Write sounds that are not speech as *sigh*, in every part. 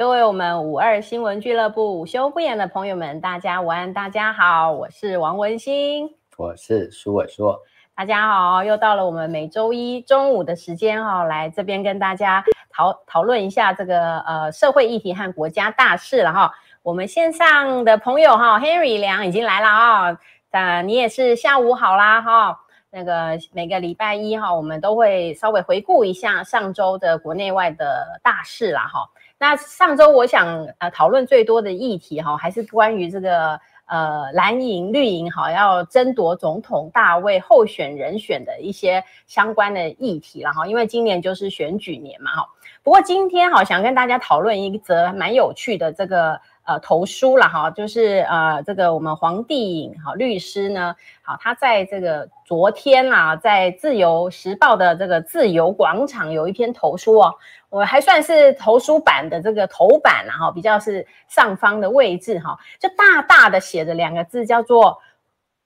各位我们五二新闻俱乐部午休不演的朋友们，大家午安，大家好，我是王文新，我是苏伟硕，大家好，又到了我们每周一中午的时间哈，来这边跟大家讨讨论一下这个呃社会议题和国家大事了哈。我们线上的朋友哈，Henry 梁已经来了啊，呃，你也是下午好啦哈。那个每个礼拜一哈，我们都会稍微回顾一下上周的国内外的大事啦哈。那上周我想呃讨论最多的议题哈，还是关于这个呃蓝营绿营哈要争夺总统大位候选人选的一些相关的议题了哈，因为今年就是选举年嘛哈。不过今天哈想跟大家讨论一则蛮有趣的这个。呃，投书了哈，就是呃，这个我们黄帝颖哈律师呢，好，他在这个昨天啦，在自由时报的这个自由广场有一篇投书哦，我还算是投书版的这个头版啦哈，比较是上方的位置哈，就大大的写着两个字，叫做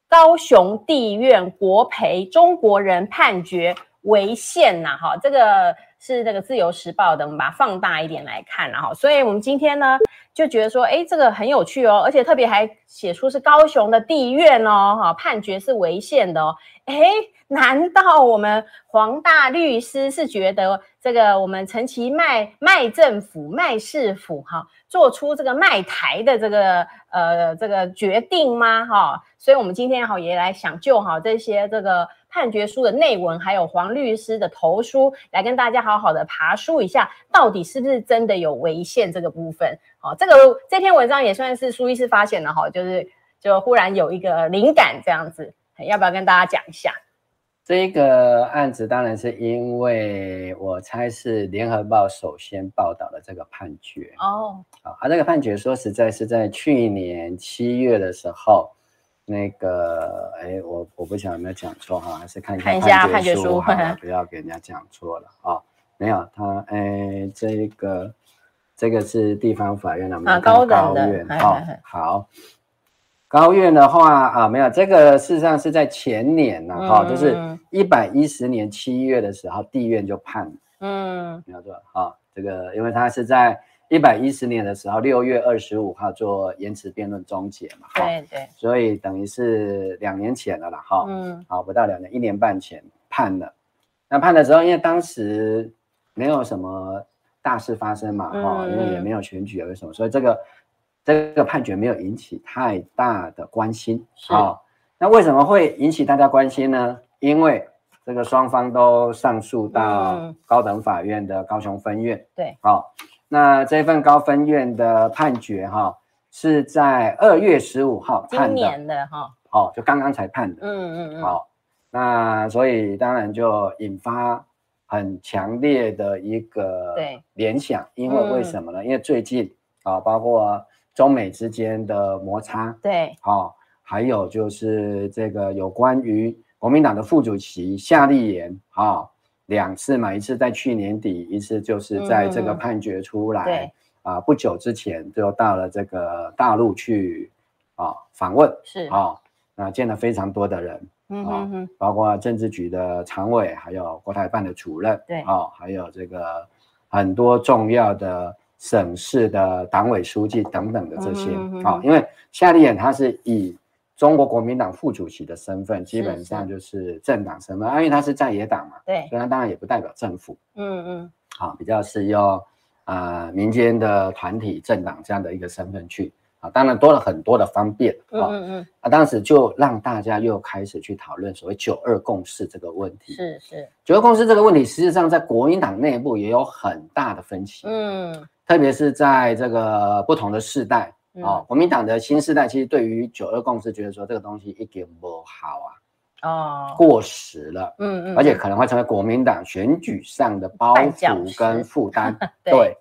高雄地院国赔中国人判决违宪呐哈，这个是这个自由时报的，我们把它放大一点来看然后，所以我们今天呢。就觉得说，哎，这个很有趣哦，而且特别还写出是高雄的地院哦，哈，判决是违宪的哦，哎，难道我们黄大律师是觉得这个我们陈其迈卖政府卖市府哈，做出这个卖台的这个呃这个决定吗？哈，所以我们今天哈也来想就好这些这个。判决书的内文，还有黄律师的投书，来跟大家好好的爬梳一下，到底是不是真的有违宪这个部分？好，这个这篇文章也算是苏医师发现的哈，就是就忽然有一个灵感这样子，要不要跟大家讲一下？这个案子当然是因为我猜是联合报首先报道的这个判决哦，啊，这个判决说实在是在去年七月的时候。那个，哎，我我不晓得有没有讲错哈，还是看一下判决书，判决书不要给人家讲错了啊、哦。没有，他，哎，这个这个是地方法院的，我们高院哦。好，高院的话啊，没有，这个事实上是在前年呢，哈、嗯，就是一百一十年七月的时候，地院就判了，嗯，没有错，好，这个因为他是在。一百一十年的时候，六月二十五号做延迟辩论终结嘛，对对，所以等于是两年前了啦，哈，嗯，好，不到两年，一年半前判了。那判的时候，因为当时没有什么大事发生嘛，哈、嗯，因为也没有选举，有什么，所以这个这个判决没有引起太大的关心。好，那为什么会引起大家关心呢？因为这个双方都上诉到高等法院的高雄分院，对，好。那这份高分院的判决哈，是在二月十五号判的，今年的哈，好，就刚刚才判的，嗯嗯嗯，好，那所以当然就引发很强烈的一个联想，因为为什么呢？因为最近啊，包括中美之间的摩擦，对，好，还有就是这个有关于国民党的副主席夏立言，哈。两次嘛，一次在去年底，一次就是在这个判决出来，嗯、对。啊，不久之前就到了这个大陆去啊访问，是。啊，那见了非常多的人，嗯哼哼，包括政治局的常委，还有国台办的主任，对。啊，还有这个很多重要的省市的党委书记等等的这些啊、因为夏立言他是以。中国国民党副主席的身份，基本上就是政党身份，因为他是在野党嘛，对，所以他当然也不代表政府，嗯嗯，好，比较是用啊、呃、民间的团体政党这样的一个身份去，啊，当然多了很多的方便，嗯嗯嗯，啊，当时就让大家又开始去讨论所谓九二共识这个问题，是是，九二共识这个问题，实际上在国民党内部也有很大的分歧，嗯，特别是在这个不同的世代。哦，国民党的新世代其实对于九二共识觉得说这个东西一点不好啊，哦，过时了，嗯嗯，而且可能会成为国民党选举上的包袱跟负担。*laughs* 对，对，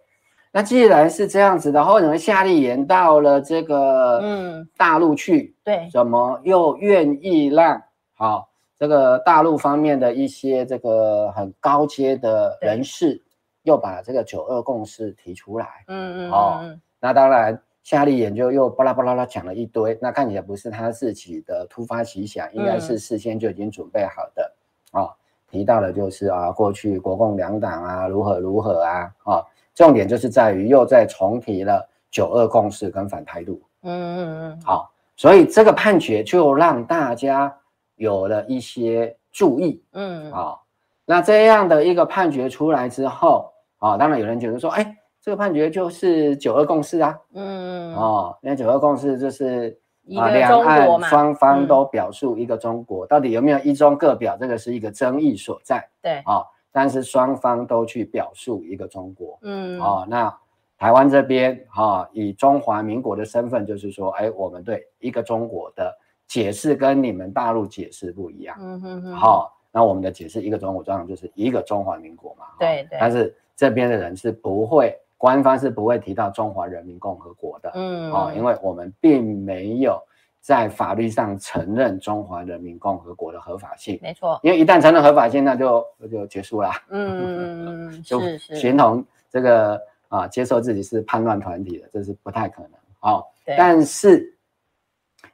那既然是这样子的话，为什么夏立言到了这个嗯大陆去？对，怎么又愿意让好、哦、这个大陆方面的一些这个很高阶的人士又把这个九二共识提出来？嗯嗯，哦，那当然。夏立言就又巴拉巴拉拉讲了一堆，那看起来不是他自己的突发奇想，应该是事先就已经准备好的哦。提到的就是啊，过去国共两党啊如何如何啊，啊、哦，重点就是在于又再重提了九二共识跟反台独。嗯嗯嗯，好，所以这个判决就让大家有了一些注意。嗯，好，那这样的一个判决出来之后，啊，当然有人觉得说，哎，这个判决就是九二共识啊。嗯嗯，哦，那九二共识就是啊，两岸双方都表述一个中国，到底有没有一中各表，这个是一个争议所在。对，啊，但是双方都去表述一个中国。嗯，哦，那。台湾这边哈，以中华民国的身份，就是说，哎，我们对一个中国的解释跟你们大陆解释不一样。嗯哼哼。好，那我们的解释一个中国，当然就是一个中华民国嘛。对对。但是这边的人是不会，官方是不会提到中华人民共和国的。嗯。哦，因为我们并没有在法律上承认中华人民共和国的合法性。没错。因为一旦承认合法性，那就就结束了。嗯嗯嗯。*laughs* 是是。形同这个。啊，接受自己是叛乱团体的，这是不太可能。哦，但是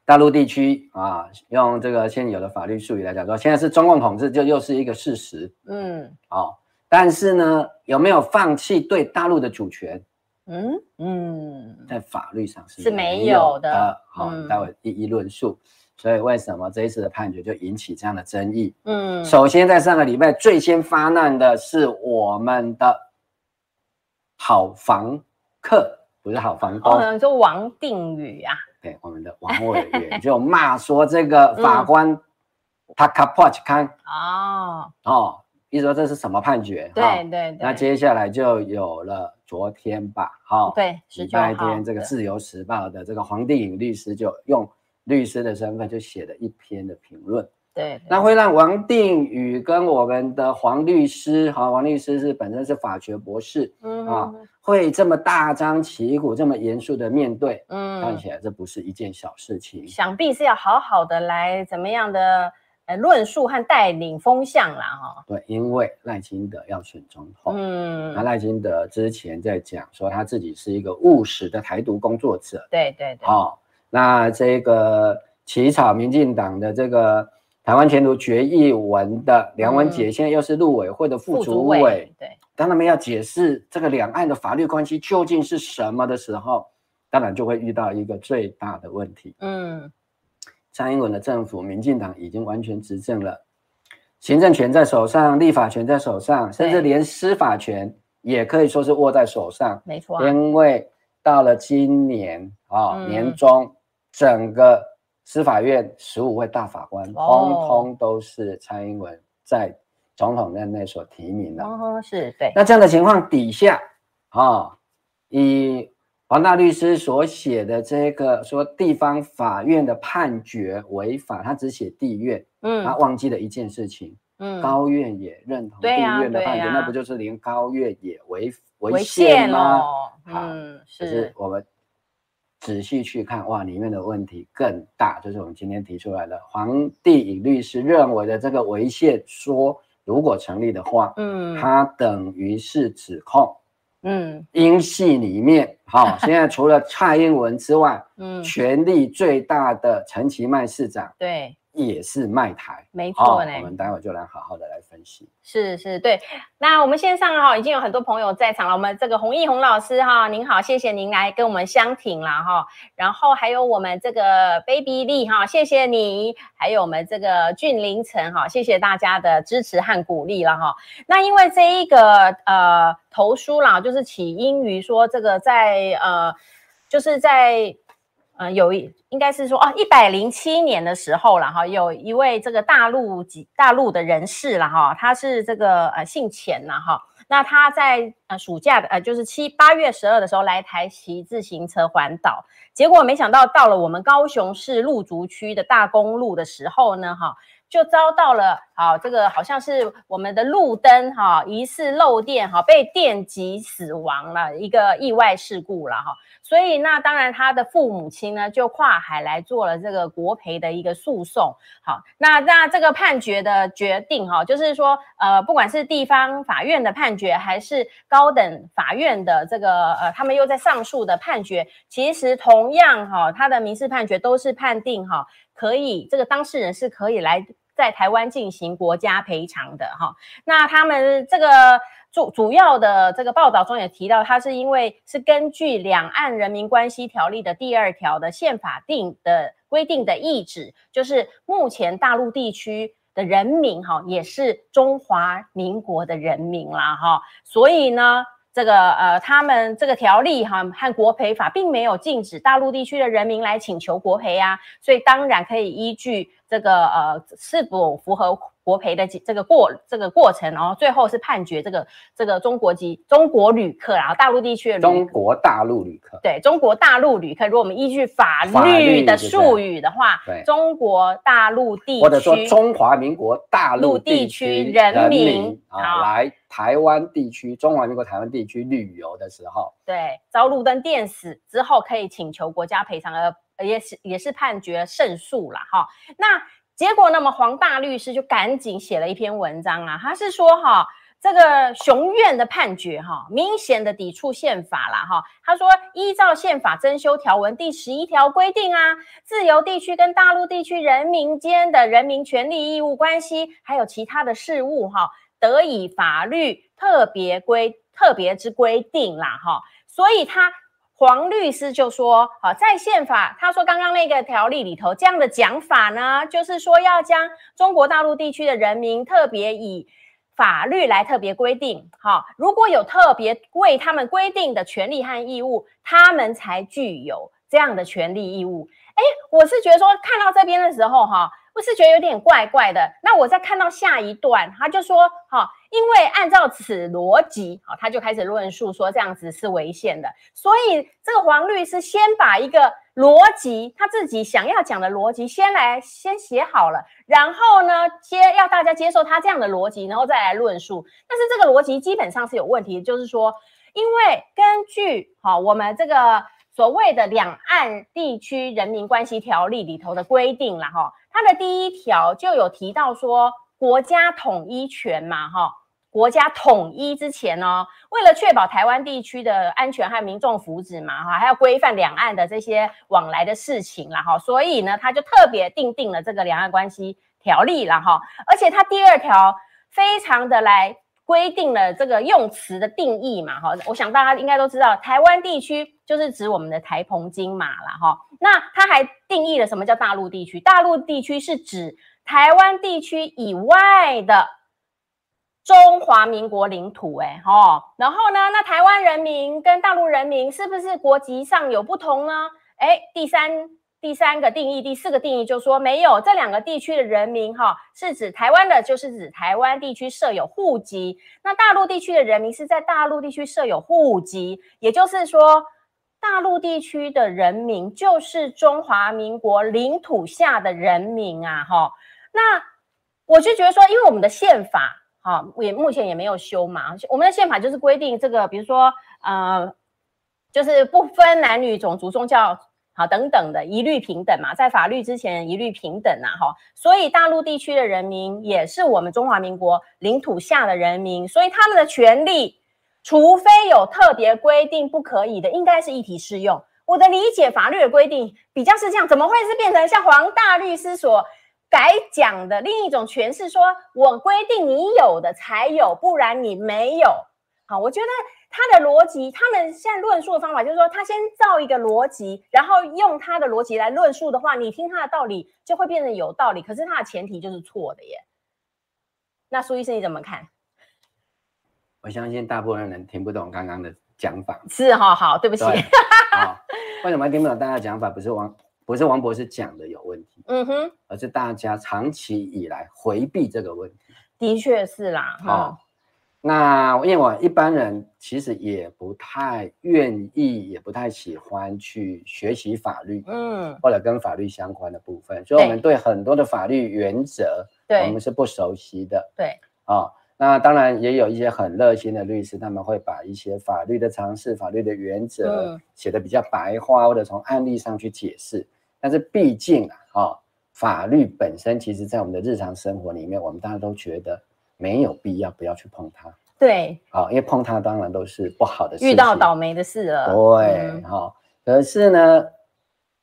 大陆地区啊，用这个现有的法律术语来讲说，现在是中共统治，就又是一个事实。嗯，哦，但是呢，有没有放弃对大陆的主权？嗯嗯，在法律上是是没有的。好，待会一一论述。所以为什么这一次的判决就引起这样的争议？嗯，首先在上个礼拜最先发难的是我们的。好房客不是好房东，哦，就王定宇啊，对，我们的王委员就骂说这个 *laughs* 法官他卡破去看哦哦，意思说这是什么判决？对对对，那接下来就有了昨天吧，好，对，礼拜天这个自由时报的这个黄定宇律师就用律师的身份就写了一篇的评论。对，那会让王定宇跟我们的黄律师，哈，王律师是本身是法学博士，嗯啊，会这么大张旗鼓、这么严肃的面对，嗯，看起来这不是一件小事情。想必是要好好的来怎么样的呃论述和带领风向啦，哈。对，因为赖清德要选总统，嗯，那赖清德之前在讲说他自己是一个务实的台独工作者，对对对，好，那这个起草民进党的这个。台湾前途决议文的梁文杰现在又是陆委会的副主委，嗯、对，当他们要解释这个两岸的法律关系究竟是什么的时候，当然就会遇到一个最大的问题。嗯，蔡英文的政府，民进党已经完全执政了，行政权在手上，立法权在手上，甚至连司法权也可以说是握在手上。没错，因为到了今年啊、哦嗯、年中，整个。司法院十五位大法官，通通都是蔡英文在总统任内所提名的。哦，是对。那这样的情况底下，啊，以黄大律师所写的这个说地方法院的判决违法，他只写地院，嗯，他忘记了一件事情，嗯，高院也认同地院的判决，那不就是连高院也违违宪吗？嗯，是我们。仔细去看，哇，里面的问题更大，就是我们今天提出来的。黄帝颖律师认为的这个违宪说，如果成立的话，嗯，它等于是指控，嗯，英系里面，*laughs* 好，现在除了蔡英文之外，嗯，权力最大的陈其迈市长，对。也是卖台，没错呢。我们待会就来好好的来分析。是是，对。那我们线上哈已经有很多朋友在场了。我们这个洪毅洪老师哈，您好，谢谢您来跟我们相挺了哈。然后还有我们这个 Baby Lee 哈，谢谢你。还有我们这个俊凌晨哈，谢谢大家的支持和鼓励了哈。那因为这一个呃投书啦，就是起因于说这个在呃就是在。嗯，有一应该是说哦，一百零七年的时候了哈，有一位这个大陆籍大陆的人士了哈，他是这个呃姓钱呐哈，那他在呃暑假的呃就是七八月十二的时候来台骑自行车环岛，结果没想到到了我们高雄市芦竹区的大公路的时候呢哈，就遭到了啊这个好像是我们的路灯哈疑似漏电哈，被电击死亡了一个意外事故了哈。所以，那当然，他的父母亲呢就跨海来做了这个国赔的一个诉讼。好，那那这个判决的决定，哈，就是说，呃，不管是地方法院的判决，还是高等法院的这个，呃，他们又在上诉的判决，其实同样，哈，他的民事判决都是判定，哈，可以这个当事人是可以来。在台湾进行国家赔偿的哈。那他们这个主主要的这个报道中也提到，它是因为是根据《两岸人民关系条例》的第二条的宪法定的规定的意旨，就是目前大陆地区的人民哈也是中华民国的人民啦哈，所以呢。这个呃，他们这个条例哈和国赔法并没有禁止大陆地区的人民来请求国赔啊，所以当然可以依据这个呃是否符合国赔的这个过这个过程，然后最后是判决这个这个中国籍中国旅客，然后大陆地区的旅中国大陆旅客。对中国大陆旅客，如果我们依据法律的术语的话，对。中国大陆地区或者说中华民国大陆地区人民啊来。台湾地区，中华民国台湾地区旅游的时候，对遭路灯电死之后，可以请求国家赔偿，而也是也是判决胜诉了哈。那结果，那么黄大律师就赶紧写了一篇文章啊，他是说哈，这个熊院的判决哈，明显的抵触宪法了哈。他说，依照宪法增修条文第十一条规定啊，自由地区跟大陆地区人民间的人民权利义务关系，还有其他的事务哈。得以法律特别规特别之规定啦，哈，所以他黄律师就说，好，在宪法，他说刚刚那个条例里头这样的讲法呢，就是说要将中国大陆地区的人民特别以法律来特别规定，哈，如果有特别为他们规定的权利和义务，他们才具有这样的权利义务。哎，我是觉得说看到这边的时候，哈。不是觉得有点怪怪的？那我再看到下一段，他就说，哈，因为按照此逻辑，好，他就开始论述说这样子是违宪的。所以这个黄律师先把一个逻辑，他自己想要讲的逻辑先来先写好了，然后呢，接要大家接受他这样的逻辑，然后再来论述。但是这个逻辑基本上是有问题，就是说，因为根据好我们这个所谓的两岸地区人民关系条例里头的规定了，哈。它的第一条就有提到说，国家统一权嘛，哈，国家统一之前呢，为了确保台湾地区的安全和民众福祉嘛，哈，还要规范两岸的这些往来的事情啦，哈，所以呢，他就特别订定了这个两岸关系条例了，哈，而且他第二条非常的来规定了这个用词的定义嘛，哈，我想大家应该都知道，台湾地区就是指我们的台澎金马了，哈。那它还定义了什么叫大陆地区？大陆地区是指台湾地区以外的中华民国领土，哎，哈。然后呢，那台湾人民跟大陆人民是不是国籍上有不同呢？哎，第三第三个定义，第四个定义就说没有，这两个地区的人民，哈，是指台湾的，就是指台湾地区设有户籍；那大陆地区的人民是在大陆地区设有户籍，也就是说。大陆地区的人民就是中华民国领土下的人民啊，哈。那我就觉得说，因为我们的宪法，哈，也目前也没有修嘛。我们的宪法就是规定这个，比如说，呃，就是不分男女、种族、宗教，好等等的，一律平等嘛，在法律之前一律平等啊，哈。所以大陆地区的人民也是我们中华民国领土下的人民，所以他们的权利。除非有特别规定不可以的，应该是一体适用。我的理解，法律的规定比较是这样，怎么会是变成像黄大律师所改讲的另一种诠释？说我规定你有的才有，不然你没有。好，我觉得他的逻辑，他们现在论述的方法就是说，他先造一个逻辑，然后用他的逻辑来论述的话，你听他的道理就会变得有道理。可是他的前提就是错的耶。那苏医生你怎么看？我相信大部分人听不懂刚刚的讲法，是哈，好，对不起。*laughs* 好，为什么听不懂大家讲法？不是王，不是王博士讲的有问题，嗯哼，而是大家长期以来回避这个问题。的确是啦，好，那因为我一般人其实也不太愿意，也不太喜欢去学习法律，嗯，或者跟法律相关的部分，所以我们对。很多的法律原则，对，我们是不熟悉的，对，啊。那当然也有一些很热心的律师，他们会把一些法律的常识、法律的原则写的比较白话，或者从案例上去解释。但是毕竟啊，哦，法律本身其实在我们的日常生活里面，我们大家都觉得没有必要不要去碰它。对，好，因为碰它当然都是不好的事，遇到倒霉的事了。对，好，可是呢，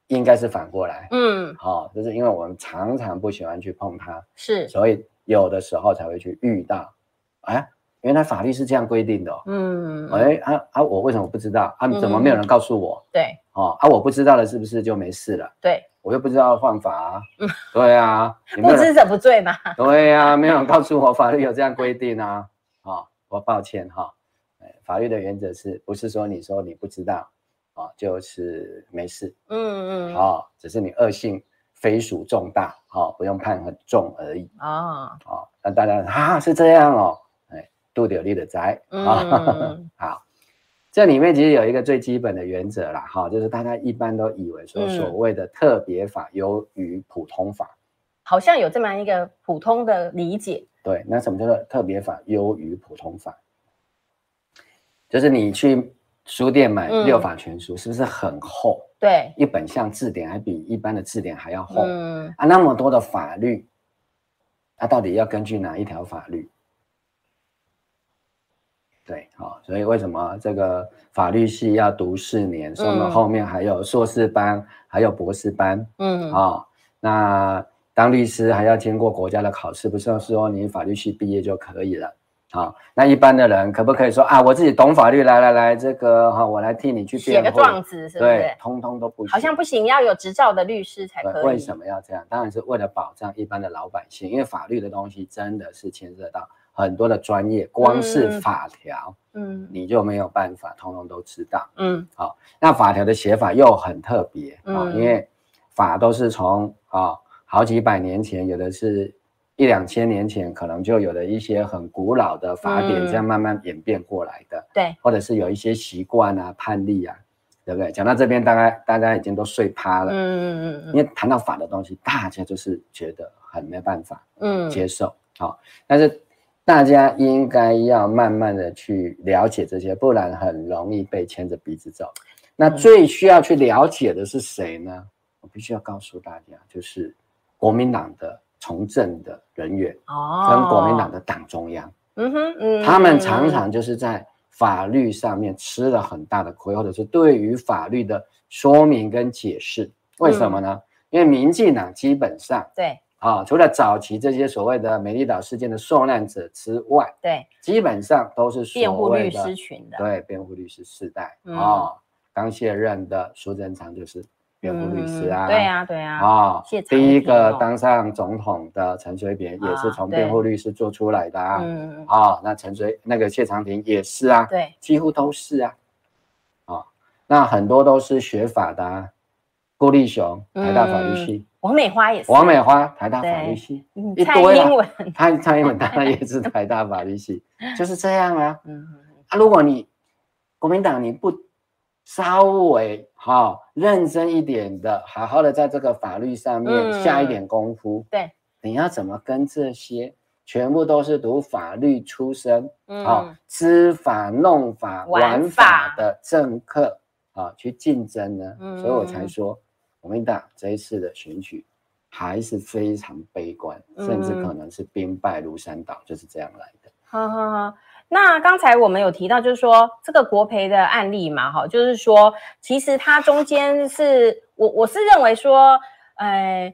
应该是反过来，嗯，好、哦，就是因为我们常常不喜欢去碰它，是，所以有的时候才会去遇到，哎，原来法律是这样规定的、哦，嗯，哎啊啊，我为什么不知道？啊，怎么没有人告诉我？嗯、对，哦，啊，我不知道了，是不是就没事了？对，我又不知道犯法、啊，嗯，对啊，不知者不罪嘛，对啊，没有人告诉我法律有这样规定啊，啊、哦，我抱歉哈、哦，法律的原则是不是说你说你不知道？啊、哦，就是没事，嗯嗯，好、哦，只是你恶性非属重大，好、哦，不用判很重而已，啊，好，那大家啊是这样哦，哎，度有利的灾，啊、嗯，*laughs* 好，这里面其实有一个最基本的原则啦，哈，就是大家一般都以为说所谓的特别法优于普通法、嗯，好像有这么一个普通的理解，对，那什么叫做特别法优于普通法？就是你去。书店买六法全书是不是很厚？嗯、对，一本像字典还比一般的字典还要厚。嗯啊，那么多的法律，它、啊、到底要根据哪一条法律？对，好、哦，所以为什么这个法律系要读四年？所以我们后面还有硕士班，嗯、还有博士班。嗯，啊、哦，那当律师还要经过国家的考试，不是说你法律系毕业就可以了。好，那一般的人可不可以说啊？我自己懂法律，来来来，这个哈，我来替你去写个状子，是不是？对，通通都不行。好像不行，要有执照的律师才可以。为什么要这样？当然是为了保障一般的老百姓，因为法律的东西真的是牵涉到很多的专业，光是法条，嗯，你就没有办法通通都知道，嗯，好，那法条的写法又很特别啊，因为法都是从啊好几百年前，有的是。一两千年前，可能就有的一些很古老的法典，这样慢慢演变过来的。对、嗯，或者是有一些习惯啊、判例啊，对不对？讲到这边，大概大家已经都睡趴了。嗯嗯嗯。因为谈到法的东西，大家就是觉得很没办法，嗯，接受。好，但是大家应该要慢慢的去了解这些，不然很容易被牵着鼻子走。那最需要去了解的是谁呢？我必须要告诉大家，就是国民党的。从政的人员哦，跟国民党的党中央，嗯哼，嗯，他们常常就是在法律上面吃了很大的亏，或者是对于法律的说明跟解释，为什么呢？因为民进党基本上对啊，除了早期这些所谓的美丽岛事件的受难者之外，对，基本上都是辩护律师群的，对，辩护律师世代啊，刚卸任的苏贞昌就是。辩护律师啊，对呀，对呀，啊，第一个当上总统的陈水扁也是从辩护律师做出来的啊，啊，那陈水那个谢长廷也是啊，对，几乎都是啊，啊，那很多都是学法的啊，顾立雄台大法律系，王美花也是，王美花台大法律系，一堆啊，蔡蔡英文当然 *laughs* 也是台大法律系，就是这样啊，嗯，啊，如果你国民党你不。稍微哈认真一点的，好好的在这个法律上面下一点功夫。对，你要怎么跟这些全部都是读法律出身，啊，知法弄法玩法。的政客啊去竞争呢？所以我才说，国民党这一次的选举还是非常悲观，甚至可能是兵败如山倒，就是这样来的。哈哈哈。那刚才我们有提到，就是说这个国培的案例嘛，哈，就是说其实它中间是我我是认为说，呃，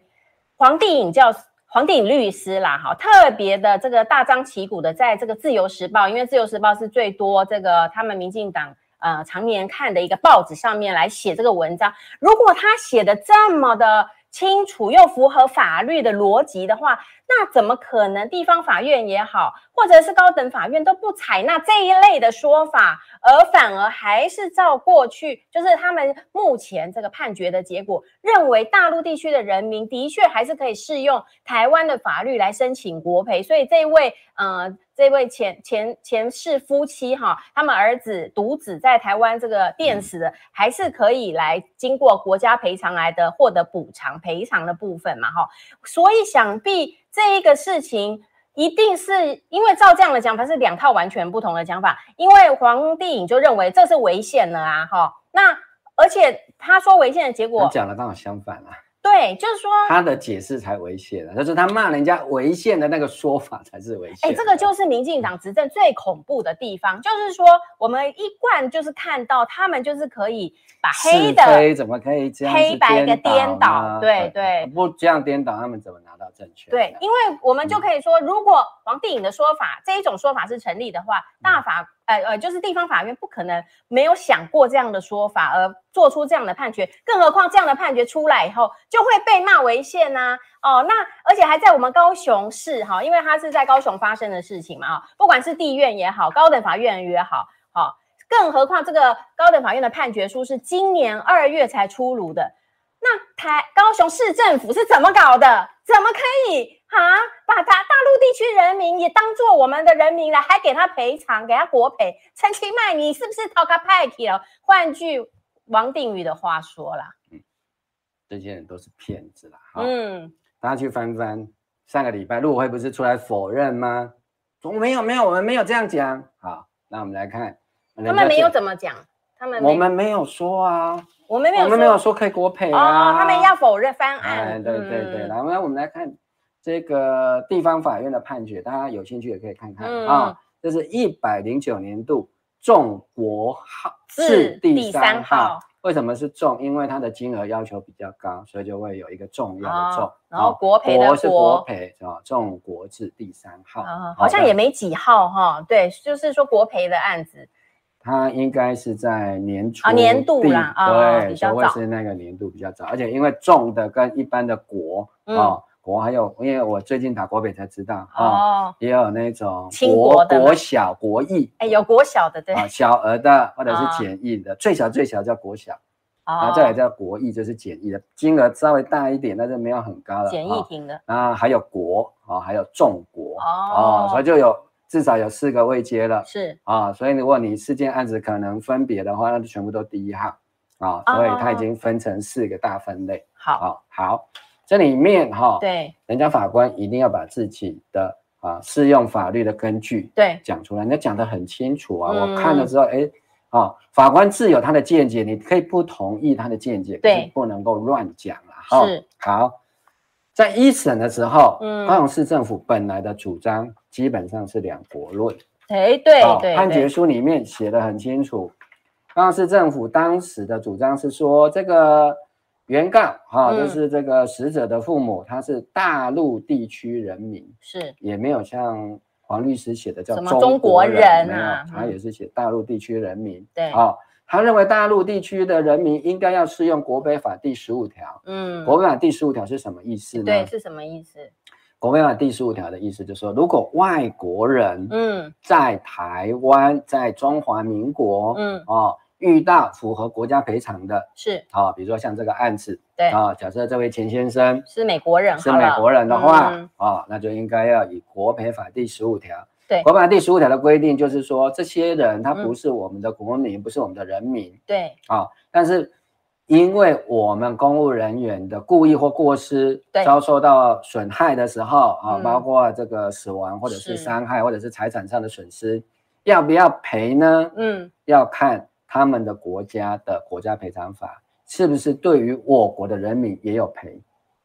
黄帝颖教黄帝颖律师啦，哈，特别的这个大张旗鼓的在这个自由时报，因为自由时报是最多这个他们民进党呃常年看的一个报纸上面来写这个文章，如果他写的这么的清楚又符合法律的逻辑的话。那怎么可能？地方法院也好，或者是高等法院都不采纳这一类的说法，而反而还是照过去，就是他们目前这个判决的结果，认为大陆地区的人民的确还是可以适用台湾的法律来申请国赔。所以这位呃，这位前前前世夫妻哈，他们儿子独子在台湾这个电死的，还是可以来经过国家赔偿来的获得补偿赔偿的部分嘛哈。所以想必。这一个事情一定是因为照这样的讲法是两套完全不同的讲法，因为黄帝颖就认为这是违宪了啊，哈，那而且他说违宪的结果，讲的刚好相反啊，对，就是说他的解释才违宪的，就是他骂人家违宪的那个说法才是违宪。哎，这个就是民进党执政最恐怖的地方，就是说我们一贯就是看到他们就是可以把黑的黑怎么可以这样黑白的颠倒，对对，不这样颠倒，他们怎么拿到政权？对，因为我们就可以说，如果王定颖的说法这一种说法是成立的话，大法。呃呃，就是地方法院不可能没有想过这样的说法而做出这样的判决，更何况这样的判决出来以后就会被骂违宪呐。哦，那而且还在我们高雄市哈，因为它是在高雄发生的事情嘛啊，不管是地院也好，高等法院也好，好，更何况这个高等法院的判决书是今年二月才出炉的，那台高雄市政府是怎么搞的？怎么可以？啊！把他大陆地区人民也当做我们的人民了，还给他赔偿，给他国赔。陈其迈，你是不是讨个派去了？换句王定宇的话说啦，嗯，这些人都是骗子啦。嗯，大家去翻翻上个礼拜陆委会不是出来否认吗？说没有没有，我们没有这样讲。好，那我们来看，他们没有怎么讲？他们我们没有说啊，我们没有，我们没有说可以国赔啊。哦，他们要否认翻案。哎，对对对，来，那我们来看。这个地方法院的判决，大家有兴趣也可以看看啊。这是一百零九年度中国号字第三号。为什么是重？因为它的金额要求比较高，所以就会有一个重要的重。哦、然后国赔的国，国是国赔是吧？重国字第三号、哦，好像也没几号哈、哦。对，就是说国赔的案子，它应该是在年初啊年度啦，对，所谓是那个年度比较早，而且因为重的跟一般的国啊。国还有，因为我最近打国北才知道哦，哦，也有那种国国小国艺，哎，有国小的对，啊，小额的或者是简易的，哦，最小最小叫国小，哦，然后再来叫国艺，就是简易的，金额稍微大一点，但是没有很高的简易型的，啊，还有国啊，还有重国啊，所以就有至少有四个未接了，是。啊，所以如果你四件案子可能分别的话，那就全部都第一号。啊，所以它已经分成四个大分类，好，好，好。这里面哈，对，人家法官一定要把自己的啊适用法律的根据对。讲出来，人家讲得很清楚啊。我看了之后，哎，啊，法官自有他的见解，你可以不同意他的见解，对，不能够乱讲了哈。是。好，在一审的时候，嗯，高雄市政府本来的主张基本上是两国论，哎，对对，判决书里面写的很清楚，高雄市政府当时的主张是说这个。原告哈，就是这个死者的父母，他是大陆地区人民，是。也没有像黄律师写的叫中国人啊，他也是写大陆地区人民。对，啊，他认为大陆地区的人民应该要适用国赔法第十五条。嗯，国赔法第十五条是什么意思呢？对，是什么意思？国赔法第十五条的意思就是说，如果外国人嗯在台湾，在中华民国嗯哦。遇到符合国家赔偿的，是好、哦，比如说像这个案子，对啊、哦，假设这位钱先生是美国人，是美国人的话，啊、嗯哦，那就应该要以国赔法第十五条，对，国赔法第十五条的规定就是说，这些人他不是我们的国民，嗯、不是我们的人民，对，啊、哦，但是因为我们公务人员的故意或过失，遭受到损害的时候，啊、包括这个死亡或者是伤害或者是财产上的损失，要不要赔呢？嗯，要看。他们的国家的国家赔偿法是不是对于我国的人民也有赔？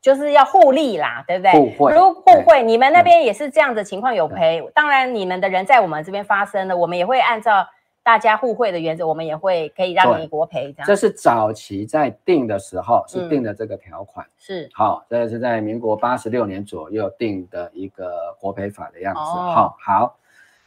就是要互利啦，对不对？互惠，如互惠，你们那边也是这样的情况有赔。当然，你们的人在我们这边发生了，我们也会按照大家互惠的原则，我们也会可以让你国赔这样。这是早期在定的时候是定的这个条款，嗯、是好，这是在民国八十六年左右定的一个国赔法的样子。哦、好，好。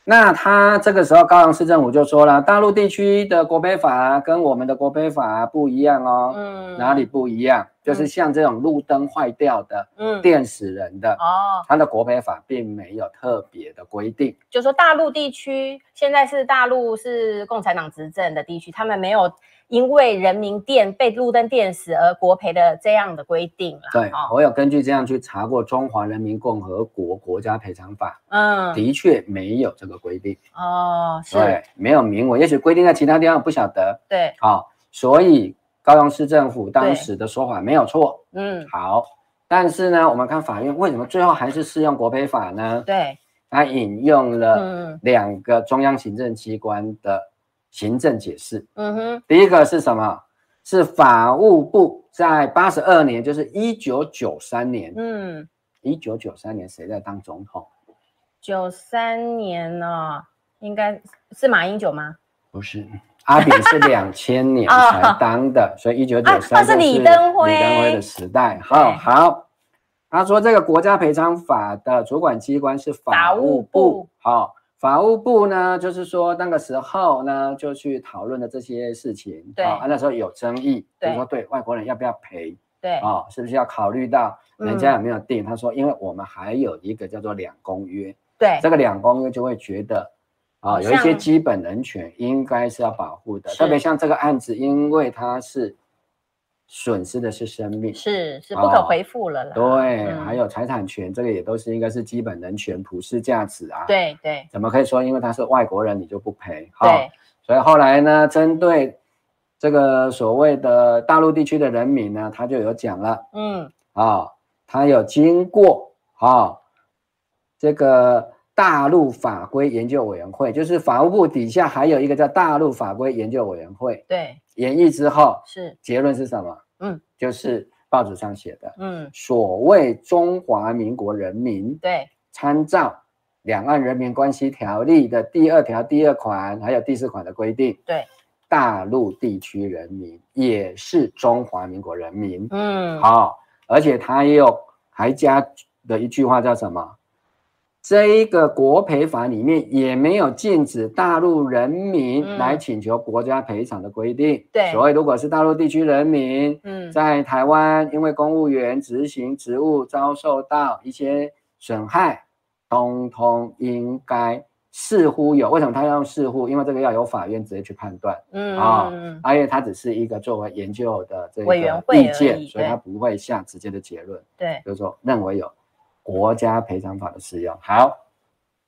那他这个时候，高雄市政府就说了，大陆地区的国赔法跟我们的国赔法不一样哦。嗯，哪里不一样？就是像这种路灯坏掉的，嗯，电死人的，哦，他的国赔法并没有特别的规定。就说大陆地区现在是大陆是共产党执政的地区，他们没有。因为人民电被路灯电死而国赔的这样的规定了。对，我有根据这样去查过《中华人民共和国国家赔偿法》，嗯，的确没有这个规定。哦，是，对，没有明文，也许规定在其他地方不晓得。对，好，所以高雄市政府当时的说法没有错。嗯，好，但是呢，我们看法院为什么最后还是适用国赔法呢？对，他引用了两个中央行政机关的。行政解释，嗯哼，第一个是什么？是法务部在八十二年，就是一九九三年，嗯，一九九三年谁在当总统？九三年呢，应该是马英九吗？不是，阿扁是两千年 *laughs* 才当的，所以一九九三是李登辉，李登辉的时代。好好，他说这个国家赔偿法的主管机关是法务部，好。法务部呢，就是说那个时候呢，就去讨论的这些事情。对啊，那时候有争议，就是说对外国人要不要赔？对啊，是不是要考虑到人家有没有定？他说，因为我们还有一个叫做两公约。对，这个两公约就会觉得啊，有一些基本人权应该是要保护的。特别像这个案子，因为它是。损失的是生命，是是不可回复了啦。哦、对，嗯、还有财产权，这个也都是应该是基本人权、普世价值啊。对对，怎么可以说因为他是外国人你就不赔？对、哦，所以后来呢，针对这个所谓的大陆地区的人民呢，他就有讲了，嗯，啊、哦，他有经过啊、哦，这个大陆法规研究委员会，就是法务部底下还有一个叫大陆法规研究委员会，对。演绎之后是结论是什么？嗯，就是报纸上写的。嗯，所谓中华民国人民，对，参照《两岸人民关系条例》的第二条第二款还有第四款的规定，对，大陆地区人民也是中华民国人民。嗯，好，而且他又还加了一句话叫什么？这一个国赔法里面也没有禁止大陆人民来请求国家赔偿的规定。对，所以如果是大陆地区人民，嗯，在台湾因为公务员执行职务遭受到一些损害，通通应该似乎有。为什么他要用似乎？因为这个要由法院直接去判断。嗯啊，而且他只是一个作为研究的这个意见，所以他不会下直接的结论。对，就是说认为有。国家赔偿法的适用，好，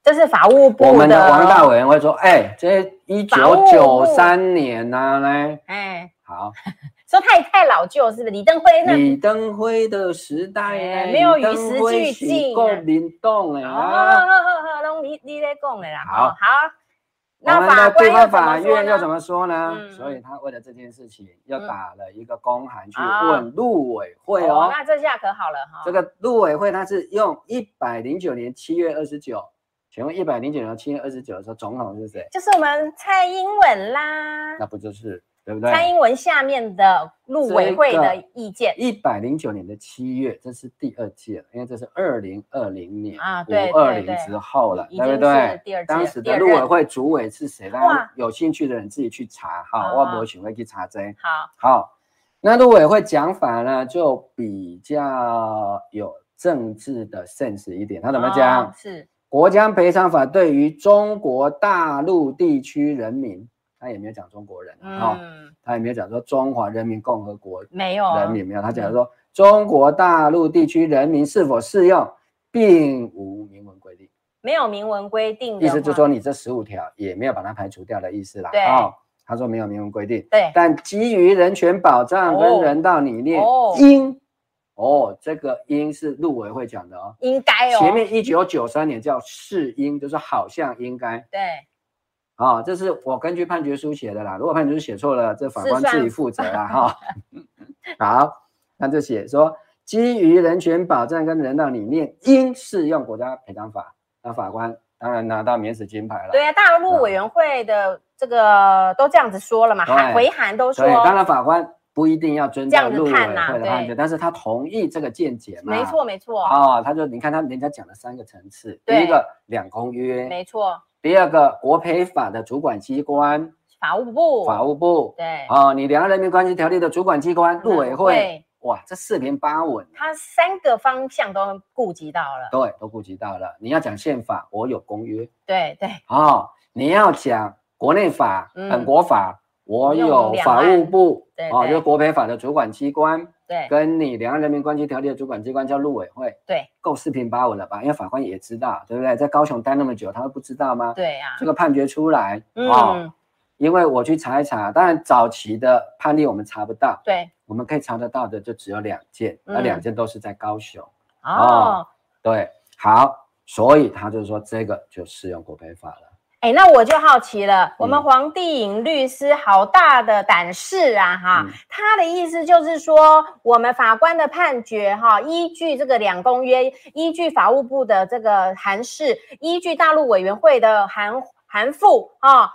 这是法务部的。我们的王大委员会说，哎、欸，这一九九三年呢、啊，哎，哎，好，*laughs* 说太太老旧，是不是？李登辉那李登辉的时代、欸，没有与时俱进，够灵动哎，好好好好，拢你你在讲的啦，好。好。我们的地方法院又怎么说呢？嗯、所以他为了这件事情，又打了一个公函去问陆委会哦。哦那这下可好了哈。这个陆委会他是用一百零九年七月二十九，请问一百零九年七月二十九的时候，总统是谁？就是我们蔡英文啦。那不就是？对不对？蔡英文下面的陆委会的意见，一百零九年的七月，这是第二届，因为这是二零二零年啊，对二零之后了，对不对？第二届，当时的陆委会主委是谁？大家有兴趣的人自己去查哈，我不会去查这。好，好，那陆委会讲法呢，就比较有政治的 sense 一点，他怎么讲？是国家赔偿法对于中国大陆地区人民。他也没有讲中国人，啊、嗯，他也没有讲说中华人民共和国没有人民没有，他讲说中国大陆地区人民是否适用，并无明文规定，没有明文规定，意思就是说你这十五条也没有把它排除掉的意思啦，对，哦，他说没有明文规定，对，但基于人权保障跟人道理念，应，哦，这个应是陆委会讲的哦，应该哦，前面一九九三年叫是应，就是好像应该，对。啊、哦，这是我根据判决书写的啦。如果判决书写错了，这法官自己负责 *laughs* 啦。哈、哦，好，那就写说，基于人权保障跟人道理念，应适用国家赔偿法。那法官当然拿到免死金牌了。对啊，大陆委员会的这个都这样子说了嘛，函回函都说。对，当然法官不一定要遵照陆委会的判决，但是他同意这个见解嘛。没错，没错。啊、哦，他就你看他人家讲了三个层次，第一个两公约，没错。第二个国赔法的主管机关，法务部，法务部，对，啊、哦，你两岸人民关系条例的主管机关陆委会，哇，这四平八稳，它三个方向都顾及到了，对，都顾及到了。你要讲宪法，我有公约，对对，哦，你要讲国内法、本、嗯、国法，我有法务部，对，对，哦，就是国赔法的主管机关。对，跟你两岸人民关系条例的主管机关叫陆委会，对，够四平八稳了吧？因为法官也知道，对不对？在高雄待那么久，他会不知道吗？对呀、啊，这个判决出来啊、嗯哦，因为我去查一查，当然早期的判例我们查不到，对，我们可以查得到的就只有两件，那、嗯、两件都是在高雄哦，哦，对，好，所以他就是说这个就适用国赔法了。哎，那我就好奇了，我们黄帝颖律师好大的胆识啊，哈，嗯、他的意思就是说，我们法官的判决，哈，依据这个两公约，依据法务部的这个函释，依据大陆委员会的函函复，啊，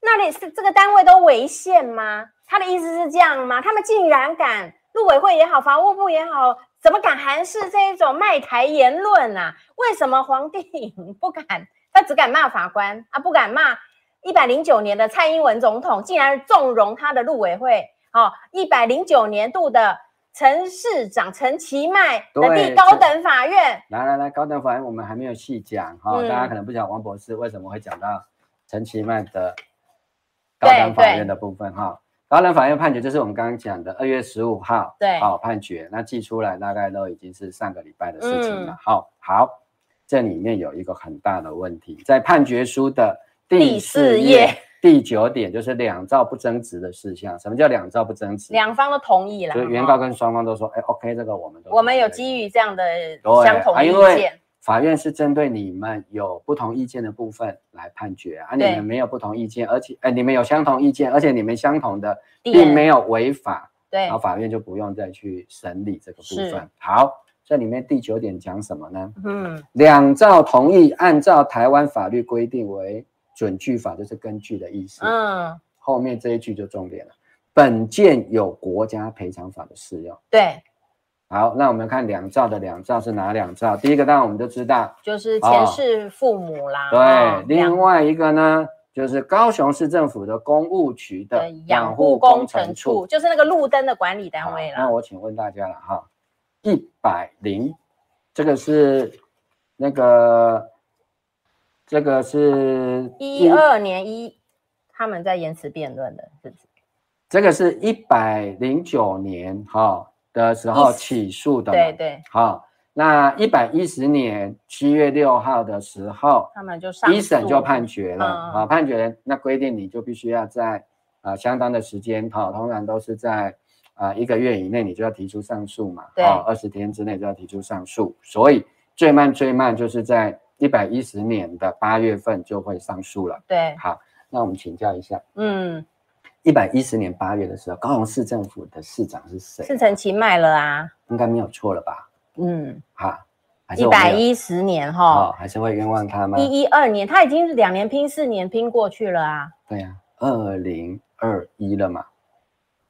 那里是这个单位都违宪吗？他的意思是这样吗？他们竟然敢，陆委会也好，法务部也好，怎么敢函释这一种卖台言论啊？为什么黄帝颖 *laughs* 不敢？他只敢骂法官啊，不敢骂一百零九年的蔡英文总统，竟然纵容他的陆委会。哦，一百零九年度的陈市长陈其迈的地高等法院。来来来，高等法院我们还没有细讲哈，大家可能不晓得王博士为什么会讲到陈其迈的高等法院的部分哈。高等法院判决就是我们刚刚讲的二月十五号对，好、哦、判决，那寄出来大概都已经是上个礼拜的事情了。好、嗯，好。这里面有一个很大的问题，在判决书的第四页第九点，就是两造不争执的事项。什么叫两造不争执？两方都同意了，就原告跟双方都说，哎，OK，这个我们都我们有基于这样的相同意见。因为法院是针对你们有不同意见的部分来判决啊，你们没有不同意见，而且哎，你们有相同意见，而且你们相同的并没有违法，对，然后法院就不用再去审理这个部分。好。这里面第九点讲什么呢？嗯，两造同意按照台湾法律规定为准据法，就是根据的意思。嗯，后面这一句就重点了。本件有国家赔偿法的适用。对，好，那我们看两造的两造是哪两造？第一个当然我们都知道，就是前世父母啦。对，哦、另外一个呢，就是高雄市政府的公务局的养护工程处，就是那个路灯的管理单位了。那我请问大家了哈。一百零，这个是那个，这个是一二年一，他们在延迟辩论的，是不是？这个是一百零九年哈的时候起诉的，对对。好，那一百一十年七月六号的时候，他们就上一审就判决了啊，判决那规定你就必须要在啊相当的时间哈，通常都是在。啊，一个月以内你就要提出上诉嘛，对，二十天之内就要提出上诉，所以最慢最慢就是在一百一十年的八月份就会上诉了。对，好，那我们请教一下，嗯，一百一十年八月的时候，高雄市政府的市长是谁？是陈其迈了啊，应该没有错了吧？嗯，好，一百一十年哈，还是会冤枉他吗？一一二年，他已经是两年拼四年拼过去了啊。对呀，二零二一了嘛。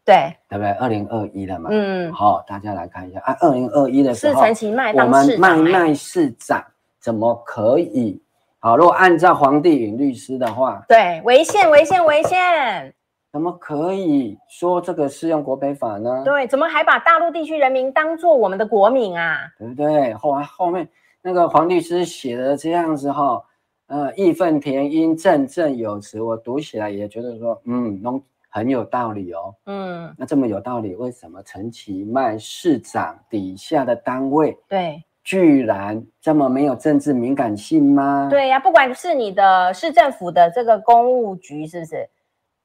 对，对不对？二零二一了嘛，嗯，好，大家来看一下啊，二零二一的时候，我们麦麦市长怎么可以？好，如果按照黄帝允律师的话，对，违宪，违宪，违宪，怎么可以说这个适用国北法呢？对，怎么还把大陆地区人民当做我们的国民啊？对不对？后后面那个黄律师写的这样子哈，呃，义愤填膺，振振有词，我读起来也觉得说，嗯，农。很有道理哦，嗯，那这么有道理，为什么陈其迈市长底下的单位，对，居然这么没有政治敏感性吗？对呀、啊，不管是你的市政府的这个公务局，是不是？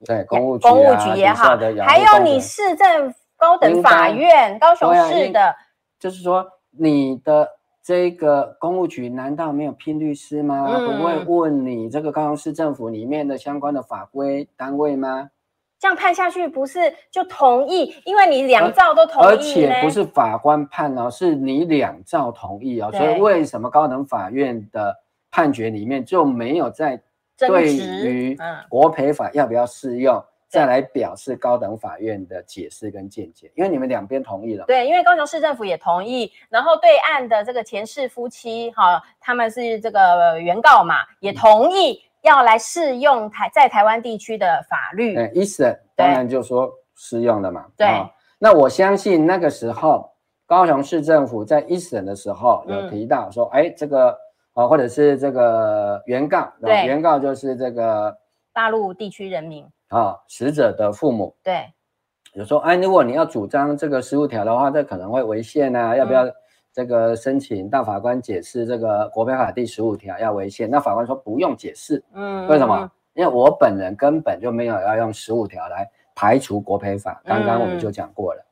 对，公务局、啊、公务局也好，还有你市政高等法院，高雄市的、啊，就是说你的这个公务局难道没有聘律师吗？嗯、不会问你这个高雄市政府里面的相关的法规单位吗？这样判下去不是就同意？因为你两造都同意，而且不是法官判哦，是你两造同意哦。所以为什么高等法院的判决里面就没有在对于国赔法要不要适用，嗯、再来表示高等法院的解释跟见解？因为你们两边同意了。对，因为高雄市政府也同意，然后对岸的这个前世夫妻哈，他们是这个原告嘛，也同意。嗯要来适用台在台湾地区的法律，对，一审当然就说适用了嘛。对、哦，那我相信那个时候高雄市政府在一审的时候有提到说，哎、嗯，这个啊、哦，或者是这个原告，对，原告就是这个大陆地区人民。啊、哦，死者的父母，对，有说，哎，如果你要主张这个十五条的话，这可能会违宪啊，要不要？这个申请大法官解释这个国赔法第十五条要违宪，那法官说不用解释，嗯，为什么？因为我本人根本就没有要用十五条来排除国赔法，刚刚我们就讲过了，嗯、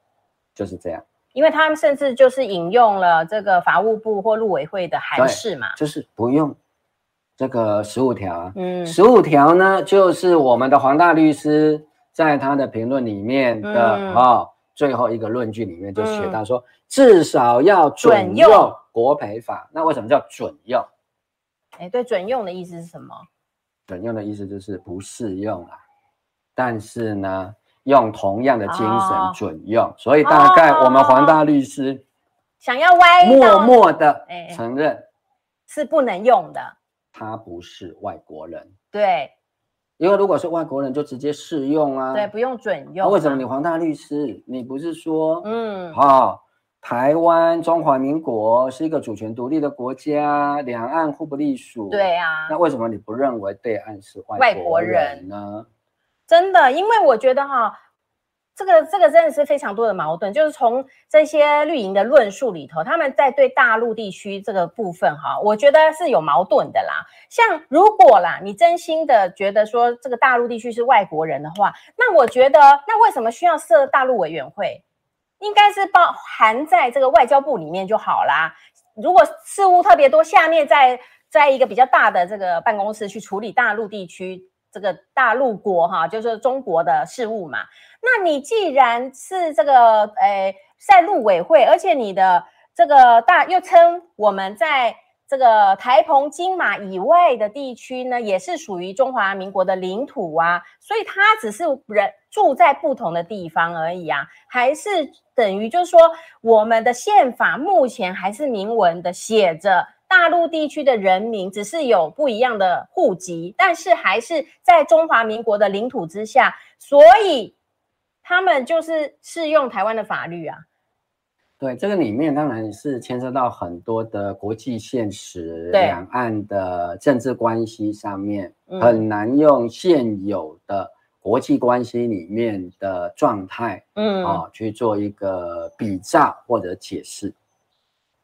就是这样。因为他们甚至就是引用了这个法务部或陆委会的函释嘛，就是不用这个十五条啊，嗯，十五条呢，就是我们的黄大律师在他的评论里面的啊、嗯。哦、最后一个论据里面就写到说，嗯、至少要准用国赔法。那为什么叫准用？哎，对，准用的意思是什么？准用的意思就是不适用啊，但是呢，用同样的精神准用，哦、所以大概我们黄大律师想要歪，默默的承认是不能用的。他不是外国人，对，因为如果是外国人，就直接适用啊，对，不用准用、啊。为什么你黄大律师，你不是说，嗯，好、哦，台湾中华民国是一个主权独立的国家，两岸互不隶属，对啊，那为什么你不认为对岸是外国人呢？真的，因为我觉得哈。这个这个真的是非常多的矛盾，就是从这些绿营的论述里头，他们在对大陆地区这个部分哈，我觉得是有矛盾的啦。像如果啦，你真心的觉得说这个大陆地区是外国人的话，那我觉得那为什么需要设大陆委员会？应该是包含在这个外交部里面就好啦。如果事务特别多，下面在在一个比较大的这个办公室去处理大陆地区这个大陆国哈，就是中国的事务嘛。那你既然是这个诶在陆委会，而且你的这个大又称我们在这个台澎金马以外的地区呢，也是属于中华民国的领土啊，所以他只是人住在不同的地方而已啊，还是等于就是说我们的宪法目前还是明文的写着大陆地区的人民只是有不一样的户籍，但是还是在中华民国的领土之下，所以。他们就是适用台湾的法律啊，对，这个里面当然是牵涉到很多的国际现实，两岸的政治关系上面，很难用现有的国际关系里面的状态，嗯啊去做一个比照或者解释，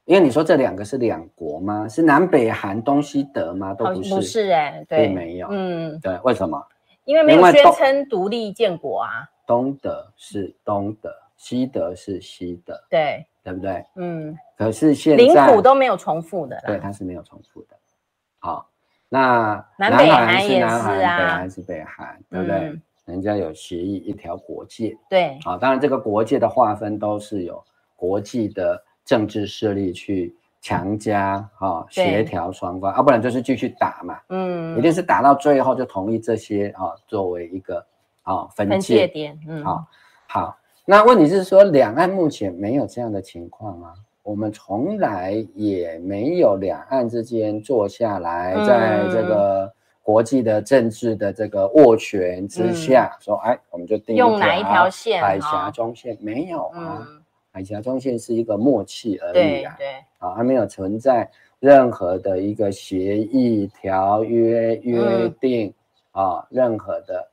因为你说这两个是两国吗？是南北韩东西德吗？都不是，不是哎，对，并没有，嗯，对，为什么？因为没有宣称独立建国啊。东德是东德，西德是西德，对，对不对？嗯。可是现在领土都没有重复的，对，它是没有重复的。好，那南北韩是南韩，北韩是北韩，对不对？人家有协议一条国界，对。好，当然这个国界的划分都是有国际的政治势力去强加啊，协调双方，啊，不然就是继续打嘛，嗯，一定是打到最后就同意这些啊，作为一个。啊，分界，点，嗯，好，好，那问题是说，两岸目前没有这样的情况啊？我们从来也没有两岸之间坐下来，在这个国际的政治的这个握拳之下，嗯、说，哎，我们就定用哪一条线？海峡中线没有啊，嗯、海峡中线是一个默契而已啊，对，对啊，还没有存在任何的一个协议、条约、约定、嗯、啊，任何的。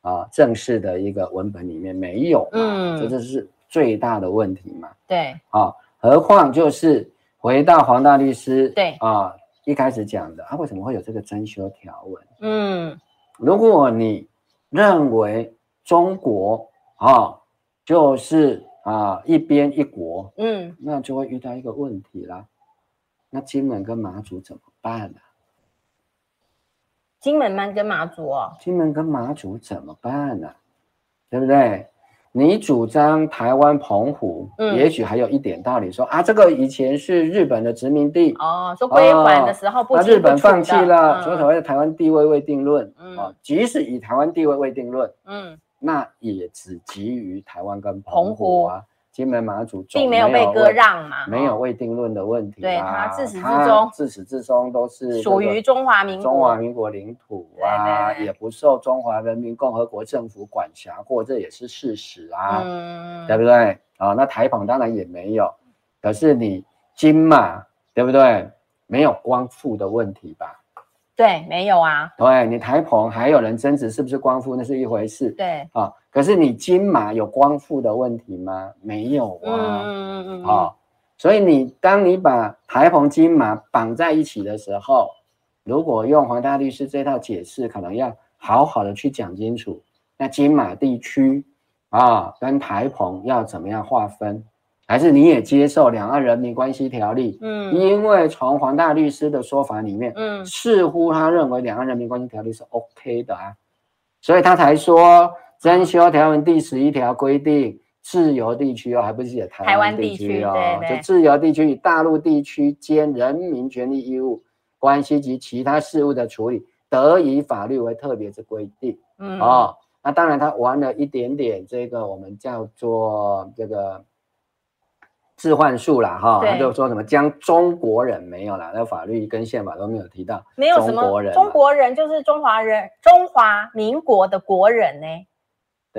啊，正式的一个文本里面没有嘛，嗯，这就是最大的问题嘛。对，啊，何况就是回到黄大律师对啊一开始讲的啊，为什么会有这个增修条文？嗯，如果你认为中国啊就是啊一边一国，嗯，那就会遇到一个问题啦，那金门跟马祖怎么办呢？金门吗？跟马祖哦，金门跟马祖怎么办呢、啊？对不对？你主张台湾澎湖，嗯，也许还有一点道理说，说啊，这个以前是日本的殖民地。哦，说归还的时候不，不、哦啊、日本放弃了，说所谓的台湾地位未定论，嗯、哦，即使以台湾地位未定论，嗯，那也只基于台湾跟澎湖啊。金门马祖并没有被割让嘛，没有未定论的问题。对，他自始至终，自始至终都是属于中华民国，中华民国领土啊，也不受中华人民共和国政府管辖过，这也是事实啊，嗯对不对？啊，那台澎当然也没有，可是你金马，对不对？没有光复的问题吧？对，没有啊。对，你台澎还有人争执是不是光复，那是一回事。对，啊。可是你金马有光复的问题吗？没有啊。嗯嗯嗯啊，所以你当你把台澎金马绑在一起的时候，如果用黄大律师这套解释，可能要好好的去讲清楚。那金马地区啊，跟台澎要怎么样划分还是你也接受《两岸人民关系条例》？嗯，因为从黄大律师的说法里面，嗯，似乎他认为《两岸人民关系条例》是 OK 的啊，所以他才说增修条文第十一条规定，自由地区哦，还不是写台湾地区哦，对对就自由地区与大陆地区间人民权利义务关系及其他事务的处理，得以法律为特别之规定。嗯，哦，那当然他玩了一点点这个我们叫做这个。置换术啦，哈，他就说什么将中国人没有啦，那法律跟宪法都没有提到，没有什么中国人，中国人就是中华人，中华民国的国人呢？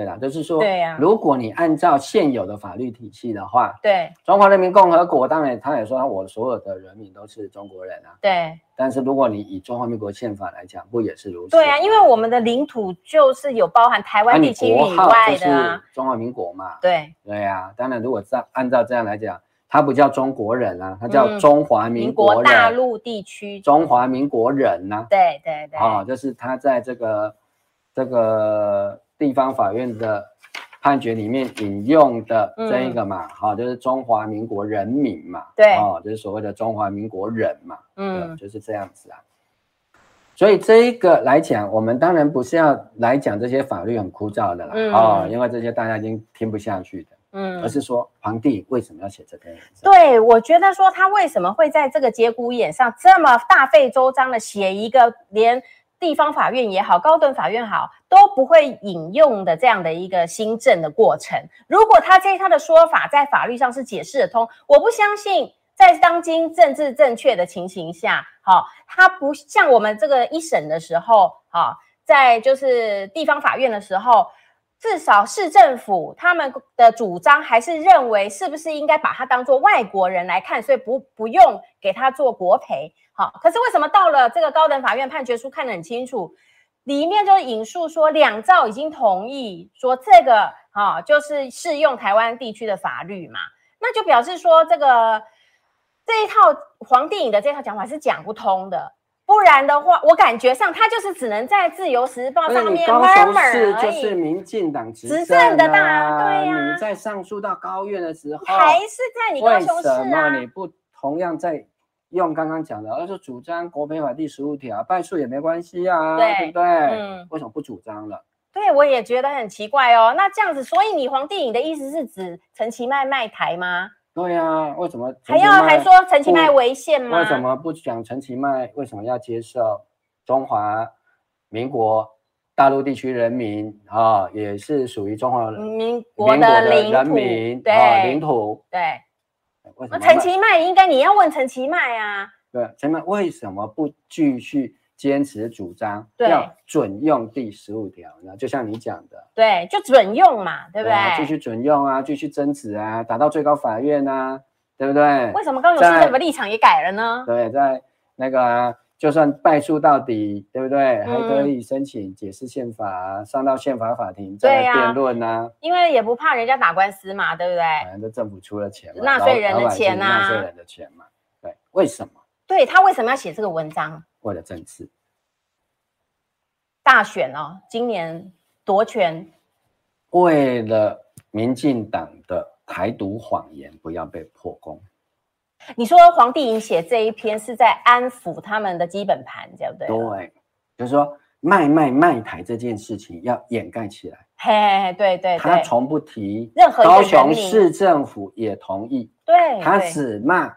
对啦，就是说，对呀，如果你按照现有的法律体系的话，对，中华人民共和国当然他也说我所有的人民都是中国人啊，对，但是如果你以中华民国宪法来讲，不也是如此？对啊，因为我们的领土就是有包含台湾地区以外的啊，中华民国嘛，对，对啊，当然如果照按照这样来讲。他不叫中国人啊，他叫中华民国，嗯、民国大陆地区。中华民国人呐、啊。对对对，啊、哦，就是他在这个这个地方法院的判决里面引用的这一个嘛，好、嗯哦，就是中华民国人民嘛，对，哦，就是所谓的中华民国人嘛，嗯，就是这样子啊。所以这一个来讲，我们当然不是要来讲这些法律很枯燥的啦，哦，因为这些大家已经听不下去的。嗯，而是说皇帝为什么要写这篇文章？对，我觉得说他为什么会在这个节骨眼上这么大费周章的写一个连地方法院也好、高等法院好都不会引用的这样的一个新政的过程。如果他这他的说法在法律上是解释得通，我不相信在当今政治正确的情形下，好，他不像我们这个一审的时候，好，在就是地方法院的时候。至少市政府他们的主张还是认为，是不是应该把他当做外国人来看，所以不不用给他做国赔。好，可是为什么到了这个高等法院判决书看得很清楚，里面就是引述说两造已经同意说这个啊就是适用台湾地区的法律嘛，那就表示说这个这一套黄帝影的这套讲法是讲不通的。不然的话，我感觉上他就是只能在《自由时报》上面 murmur 而。就是民进党执政的大，对呀、啊。你在上诉到高院的时候，还是在你高雄市啊？为什么你不同样在用刚刚讲的，而是主张《国赔法》第十五条败诉也没关系啊？对，对不对？嗯。为什么不主张了？对，我也觉得很奇怪哦。那这样子，所以你皇帝你的意思是指陈其迈卖台吗？对呀、啊，为什么还要还说陈其迈违宪吗？为什么不讲陈其迈为什么要接受中华民国大陆地区人民啊、哦，也是属于中华民国的人民对、哦、领土对？为什么？陈其迈应该你要问陈其迈啊？对，陈其迈为什么不继续？坚持主张要准用第十五条，呢就像你讲的，对，就准用嘛，对不对？继续准用啊，继续争执啊，打到最高法院啊，对不对？为什么高雄市政府立场也改了呢？对，在那个、啊、就算败诉到底，对不对？嗯、还可以申请解释宪法，上到宪法法庭再来辩论啊。因为也不怕人家打官司嘛，对不对？反正政府出了钱嘛，纳税人的钱呐、啊，纳税人的钱嘛。对，为什么？对，他为什么要写这个文章？为了政治。大选哦，今年夺权，为了民进党的台独谎言不要被破功。你说黄帝颖写这一篇是在安抚他们的基本盘，对不对？对，就是说卖卖卖台这件事情要掩盖起来。嘿，嘿，嘿，对对，对，他从不提任何高雄市政府也同意，对，他只骂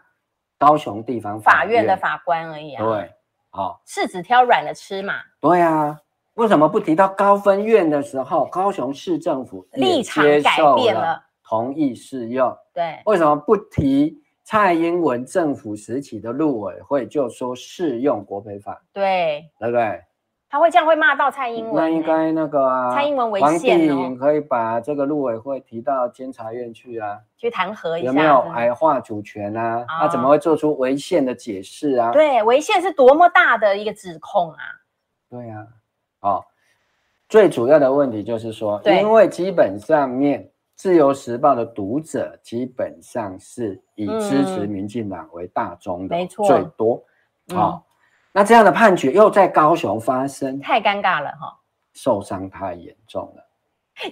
高雄地方法院的法官而已啊。对，好，柿子挑软的吃嘛。对啊。为什么不提到高分院的时候，高雄市政府立场改变了，同意适用？对，为什么不提蔡英文政府时期的陆委会就说适用国赔法？对，对不对？他会这样会骂到蔡英文？那应该那个啊，蔡英文违宪可以把这个陆委会提到监察院去啊，去弹劾一下，有没有矮化主权啊？他、哦、怎么会做出违宪的解释啊？对，违宪是多么大的一个指控啊！对啊。哦，最主要的问题就是说，因为基本上面《自由时报》的读者基本上是以支持民进党为大宗的，没错，最多。哦，那这样的判决又在高雄发生，太尴尬了哈，受伤太严重了。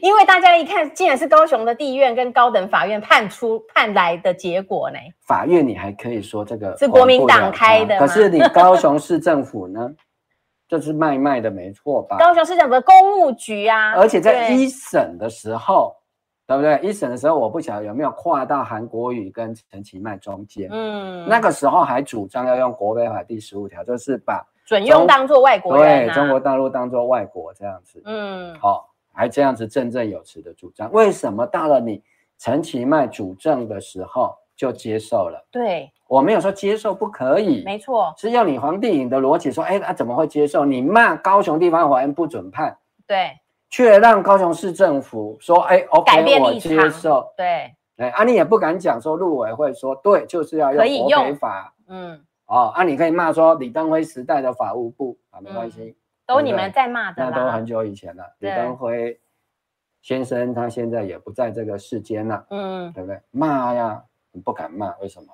因为大家一看，竟然是高雄的地院跟高等法院判出判来的结果呢。法院你还可以说这个是国民党开的，可是你高雄市政府呢，就是卖卖的没错吧？高雄市政府的公务局啊，而且在一审的时候，对，不对？一审的时候，我不晓得有没有跨到韩国语跟陈其迈中间。嗯，那个时候还主张要用国北法第十五条，就是把准用当做外国人、啊，对中国大陆当做外国这样子。嗯，好、哦。还这样子振振有词的主张，为什么到了你陈其迈主政的时候就接受了？对，我没有说接受不可以，没错，是要你黄帝颖的逻辑说，哎，他怎么会接受？你骂高雄地方法院不准判，对，却让高雄市政府说，哎，OK，我接受，对，哎，啊，你也不敢讲说陆委会说，对，就是要用国赔法，嗯，哦，啊，你可以骂说李登辉时代的法务部啊，没关系。嗯都你们在骂的，那都很久以前了。李登辉先生他现在也不在这个世间了，嗯，对不对？骂呀，你不敢骂，为什么？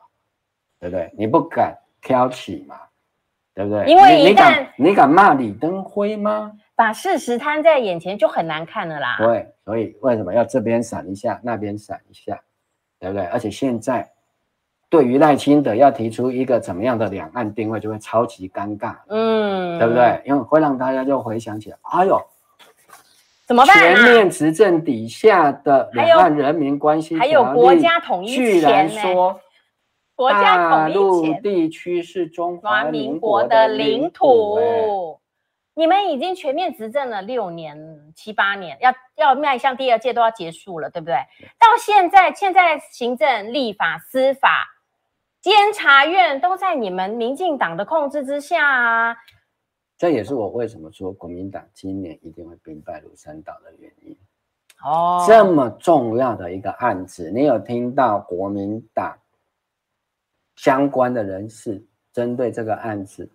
对不对？你不敢挑起嘛，对不对？因为一旦你敢，你敢骂李登辉吗？把事实摊在眼前就很难看了啦。对，所以为什么要这边闪一下，那边闪一下，对不对？而且现在。对于赖清德要提出一个怎么样的两岸定位，就会超级尴尬，嗯，对不对？因为会让大家就回想起来，哎呦，怎么办？全面执政底下的两岸人民关系还有国家统一，居然说国家统一，大陆地区是中华民国的领土。你们已经全面执政了六年七八年，要要迈向第二届都要结束了，对不对？到现在，现在行政、立法、司法。监察院都在你们民进党的控制之下啊！这也是我为什么说国民党今年一定会兵败如山倒的原因。哦，这么重要的一个案子，你有听到国民党相关的人士针对这个案子？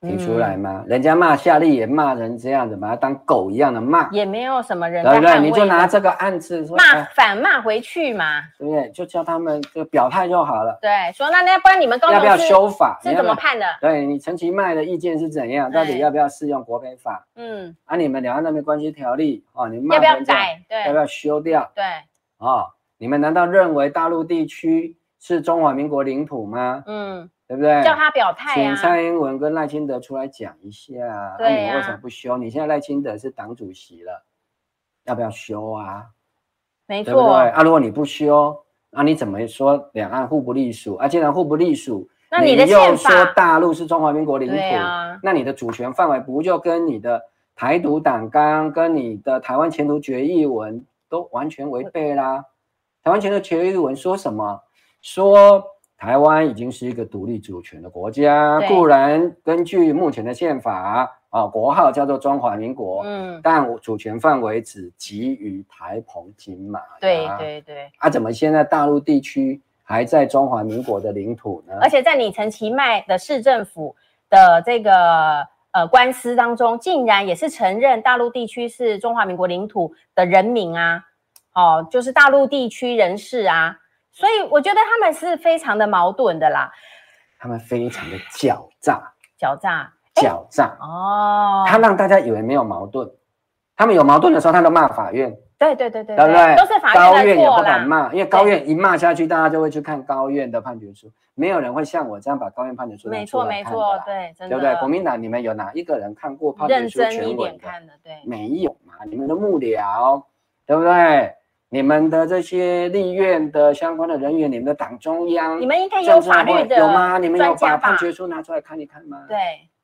提出来吗？人家骂夏立言骂人这样子，把他当狗一样的骂，也没有什么人，对不对？你就拿这个案子说骂反骂回去嘛，对不对？就叫他们就表态就好了。对，说那那不然你们要不要修法？是怎么判的？对你陈其迈的意见是怎样？到底要不要适用国赔法？嗯，啊，你们两岸那边关系条例哦，你们要不要改？对，要不要修掉？对，哦，你们难道认为大陆地区是中华民国领土吗？嗯。对不对？叫他表态啊！请蔡英文跟赖清德出来讲一下。对啊，你为什么不修？你现在赖清德是党主席了，要不要修啊？没错，对不对？啊，如果你不修，那你怎么说两岸互不隶属？啊，既然互不隶属，那你的又说大陆是中华民国领土，那你的主权范围不就跟你的台独党纲、跟你的台湾前途决议文都完全违背啦？台湾前途决议文说什么？说。台湾已经是一个独立主权的国家，固然根据目前的宪法啊，国号叫做中华民国，嗯，但主权范围只及于台澎金马。对对对。啊，怎么现在大陆地区还在中华民国的领土呢？而且在李承其迈的市政府的这个呃官司当中，竟然也是承认大陆地区是中华民国领土的人民啊，哦，就是大陆地区人士啊。所以我觉得他们是非常的矛盾的啦，他们非常的狡诈，狡诈，狡诈。哦，他让大家以为没有矛盾，他们有矛盾的时候，他都骂法院，对对对对，对。不对？都是法院高院也不敢骂，因为高院一骂下去，大家就会去看高院的判决书，没有人会像我这样把高院判决书没错没错，对，真的，对不对？国民党你们有哪一个人看过判决书全文的？对，没有嘛？你们的幕僚，对不对？你们的这些立院的相关的人员，你们的党中央，你们应该有法律的有吗？你们有把判决书拿出来看一看吗？对，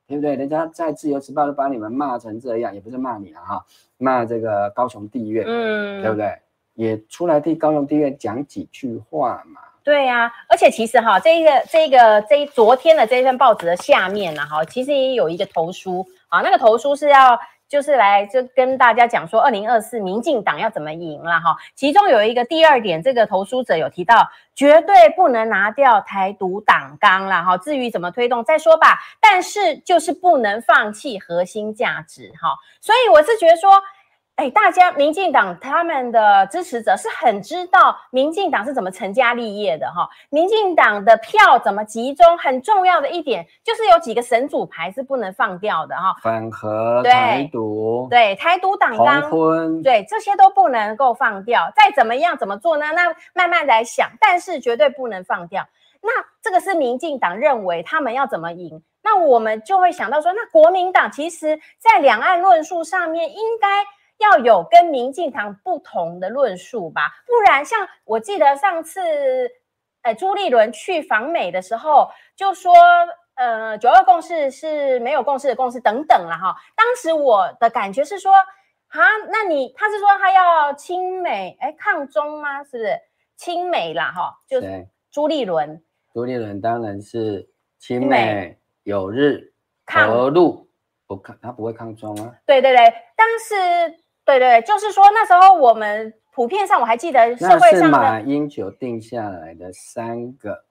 对不对？人家在自由时报都把你们骂成这样，也不是骂你了哈，骂这个高雄地院，嗯，对不对？也出来替高雄地院讲几句话嘛。对呀、啊，而且其实哈，这一个这一个这一昨天的这一份报纸的下面呢，哈，其实也有一个投书啊，那个投书是要。就是来就跟大家讲说，二零二四民进党要怎么赢了哈。其中有一个第二点，这个投书者有提到，绝对不能拿掉台独党纲了哈。至于怎么推动再说吧，但是就是不能放弃核心价值哈。所以我是觉得说，哎，大家民进党他们的支持者是很知道民进党是怎么成家立业的哈。民进党的票怎么集中，很重要的一点就是有几个神主牌是不能放掉的哈。反核、台独，对台独党纲，婚对这些都不能够放掉。再怎么样怎么做呢？那慢慢来想，但是绝对不能放掉。那这个是民进党认为他们要怎么赢，那我们就会想到说，那国民党其实在两岸论述上面应该。要有跟民进党不同的论述吧，不然像我记得上次，呃，朱立伦去访美的时候就说，呃，九二共识是没有共识的共识等等了哈。当时我的感觉是说，啊，那你他是说他要亲美，哎，抗中吗？是不是亲美啦？哈，就是朱立伦。朱立伦当然是亲美有日和陆，不抗他不会抗中啊。对对对，当时。对对，就是说那时候我们普遍上，我还记得社会上的马英九定下来的三个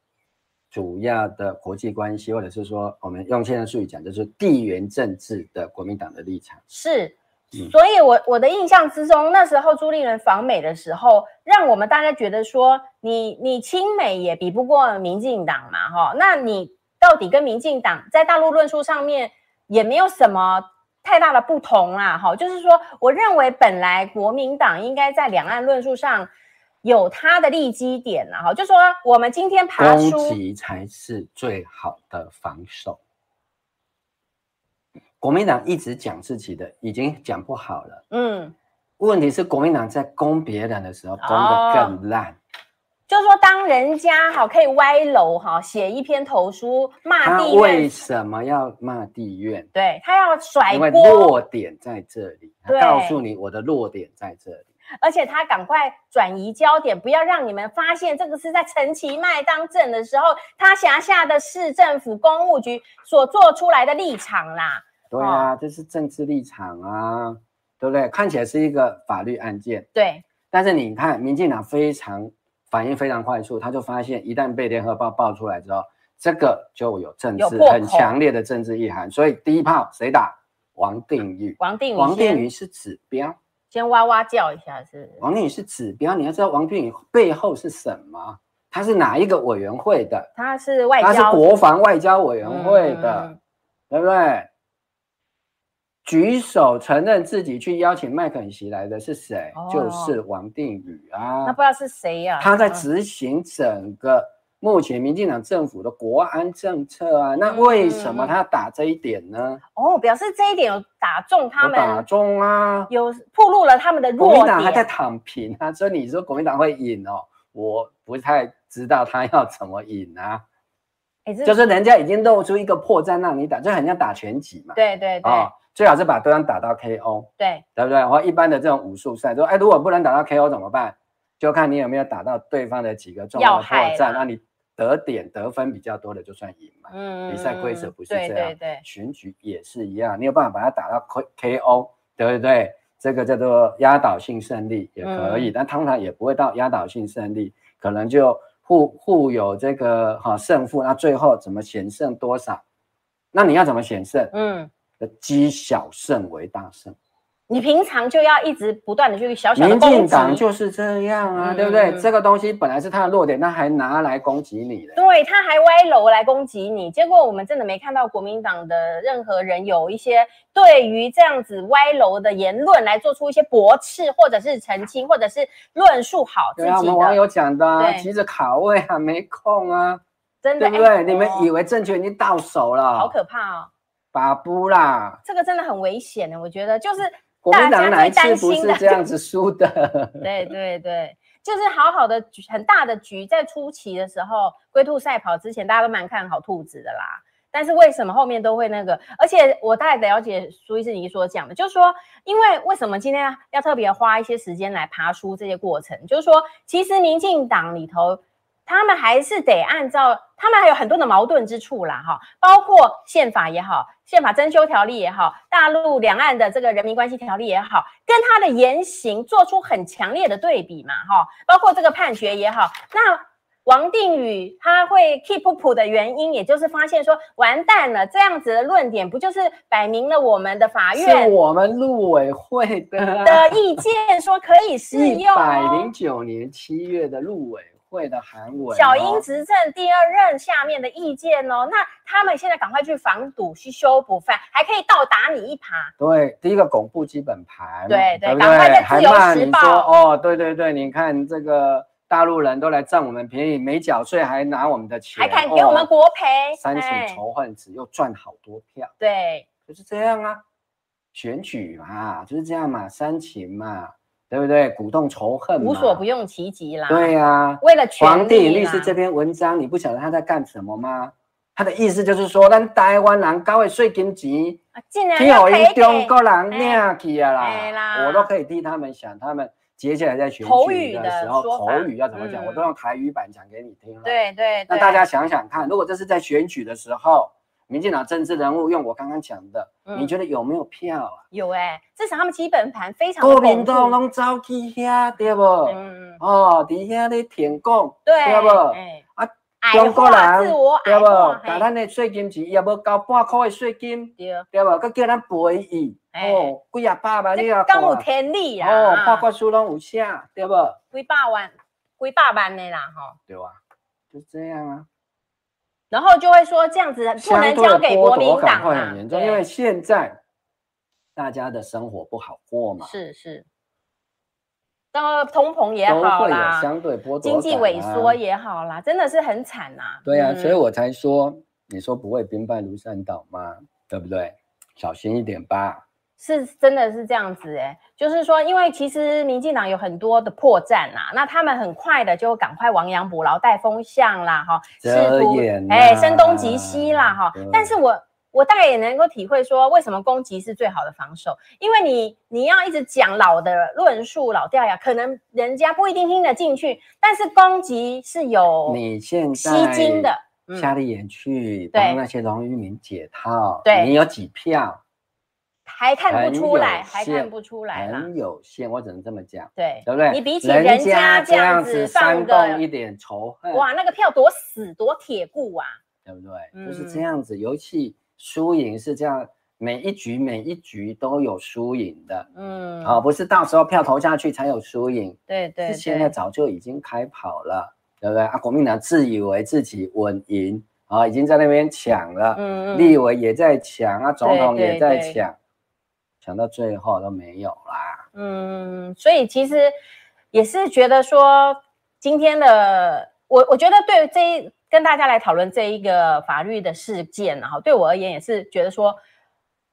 主要的国际关系，或者是说我们用现在术语讲，就是地缘政治的国民党的立场。是，嗯、所以我我的印象之中，那时候朱立伦访美的时候，让我们大家觉得说你，你你亲美也比不过民进党嘛，哈，那你到底跟民进党在大陆论述上面也没有什么。太大的不同啦，哈，就是说，我认为本来国民党应该在两岸论述上有它的立基点啦，哈，就说我们今天爬出攻击才是最好的防守。国民党一直讲自己的，已经讲不好了，嗯，问题是国民党在攻别人的时候攻得更烂。哦就是说，当人家哈可以歪楼哈写一篇投书骂地院，为什么要骂地院？对，他要甩锅，因为弱点在这里。他告诉你我的弱点在这里，而且他赶快转移焦点，不要让你们发现这个是在陈其迈当政的时候，他辖下的市政府公务局所做出来的立场啦。对啊，这是政治立场啊，对不对？看起来是一个法律案件，对，但是你看民进党非常。反应非常快速，他就发现一旦被联合报爆出来之后，这个就有政治很强烈的政治意涵。所以第一炮谁打？王定宇。王定宇，王定宇是指标，先哇哇叫一下是。王定宇是指标，你要知道王定宇背后是什么？他是哪一个委员会的？他是外交，他是国防外交委员会的，嗯、对不对？举手承认自己去邀请麦肯锡来的是谁？哦、就是王定宇啊。那不知道是谁呀、啊？他在执行整个目前民进党政府的国安政策啊。嗯、那为什么他要打这一点呢？哦，表示这一点有打中他们。打中啊！有暴露了他们的弱点。国民党还在躺平啊，所以你说国民党会赢哦？我不太知道他要怎么赢啊。欸、就是人家已经露出一个破绽让你打，就很像打拳击嘛。对对对。哦最好是把对方打到 KO，对对不对？或一般的这种武术赛，说哎，如果不能打到 KO 怎么办？就看你有没有打到对方的几个重要的破绽，那你得点得分比较多的就算赢嘛。嗯，比赛规则不是这样，对对对，选举也是一样，你有办法把它打到 KO，对不对？这个叫做压倒性胜利也可以，嗯、但通常也不会到压倒性胜利，可能就互互有这个哈胜负，那最后怎么险胜多少？那你要怎么险胜？嗯。积小胜为大胜，你平常就要一直不断的去小小的攻击。民进党就是这样啊，嗯、对不对？这个东西本来是他的弱点，他还拿来攻击你的。对，他还歪楼来攻击你，结果我们真的没看到国民党的任何人有一些对于这样子歪楼的言论来做出一些驳斥，或者是澄清，或者是论述好自己的。对啊，我们网友讲的、啊，急着卡位啊，没空啊，真的对不对？欸、你们以为政权已经到手了？好可怕哦。把布啦，这个真的很危险的，我觉得就是国民党哪一次不是这样子输的？*laughs* 对对对，就是好好的局，很大的局，在初期的时候，龟兔赛跑之前，大家都蛮看好兔子的啦。但是为什么后面都会那个？而且我大概了解苏医师你所讲的，就是说，因为为什么今天要特别花一些时间来爬梳这些过程？就是说，其实民进党里头。他们还是得按照，他们还有很多的矛盾之处啦，哈，包括宪法也好，宪法征修条例也好，大陆两岸的这个人民关系条例也好，跟他的言行做出很强烈的对比嘛，哈，包括这个判决也好，那王定宇他会 keep 的原因，也就是发现说完蛋了，这样子的论点不就是摆明了我们的法院是我们陆委会的的意见说可以适用？一百零九年七月的陆委会的韩文，小英执政第二任下面的意见哦，那他们现在赶快去防堵、去修补，犯还可以倒打你一耙。对，第一个巩固基本盘，对对，赶快在自由时报哦，对对对，你看这个。大陆人都来占我们便宜，没缴税还拿我们的钱，还敢给我们国赔，哦、煽起仇恨值又赚好多票。对，就是这样啊，选举嘛，就是这样嘛，煽情嘛，对不对？鼓动仇恨，无所不用其极啦。对呀、啊，为了权力。黄帝律师这篇文章，你不晓得他在干什么吗？他的意思就是说，咱台湾人交的税金钱，竟然要赔中国人领去啊啦，我都可以替他们想，他们。接下来在选举的时候，口语，口语要怎么讲？嗯、我都用台语版讲给你听了。对对，对。那大家想想看，如果这是在选举的时候，民进党政治人物用我刚刚讲的，嗯、你觉得有没有票啊？有哎、欸，至少他们基本盘非常。国民党拢走去遐，对不？嗯。哦，伫遐咧舔共，对，对不？欸、啊。中国人对不？把咱的税金钱也无交半块的税金，对对不？佮叫咱赔伊哦，几啊百万你啊，敢有天理啊？哦，法官书拢有写，对不？几百万，几百万的啦，吼。对啊，就这样啊。然后就会说这样子不能交给国民党啊，很严重，因为现在大家的生活不好过嘛。是是。呃，通膨也好啦，相对波动、啊，经济萎缩也好啦，真的是很惨呐、啊。对啊，嗯、所以我才说，你说不会兵败如山倒吗？对不对？小心一点吧。是，真的是这样子哎、欸，就是说，因为其实民进党有很多的破绽呐，那他们很快的就赶快亡羊补牢、带风向啦，哈，遮掩，哎，声东击西啦，哈。但是我。我大概也能够体会说，为什么攻击是最好的防守？因为你你要一直讲老的论述、老掉牙，可能人家不一定听得进去。但是攻击是有你现在吸睛的，下力眼去帮那些荣誉民解套。对，你有几票？还看不出来，还看不出来，很有限。我只能这么讲，对，对不对？你比起人家这样子煽动一点仇恨，哇，那个票多死多铁固啊，对不对？就是这样子，尤其。输赢是这样，每一局每一局都有输赢的，嗯，啊、哦，不是到时候票投下去才有输赢，对对，是现在早就已经开跑了，对不对啊？国民党自以为自己稳赢，啊、哦，已经在那边抢了，嗯，立委也在抢啊，总统也在抢，讲到最后都没有啦，嗯，所以其实也是觉得说，今天的我，我觉得对这一。跟大家来讨论这一个法律的事件，然后对我而言也是觉得说，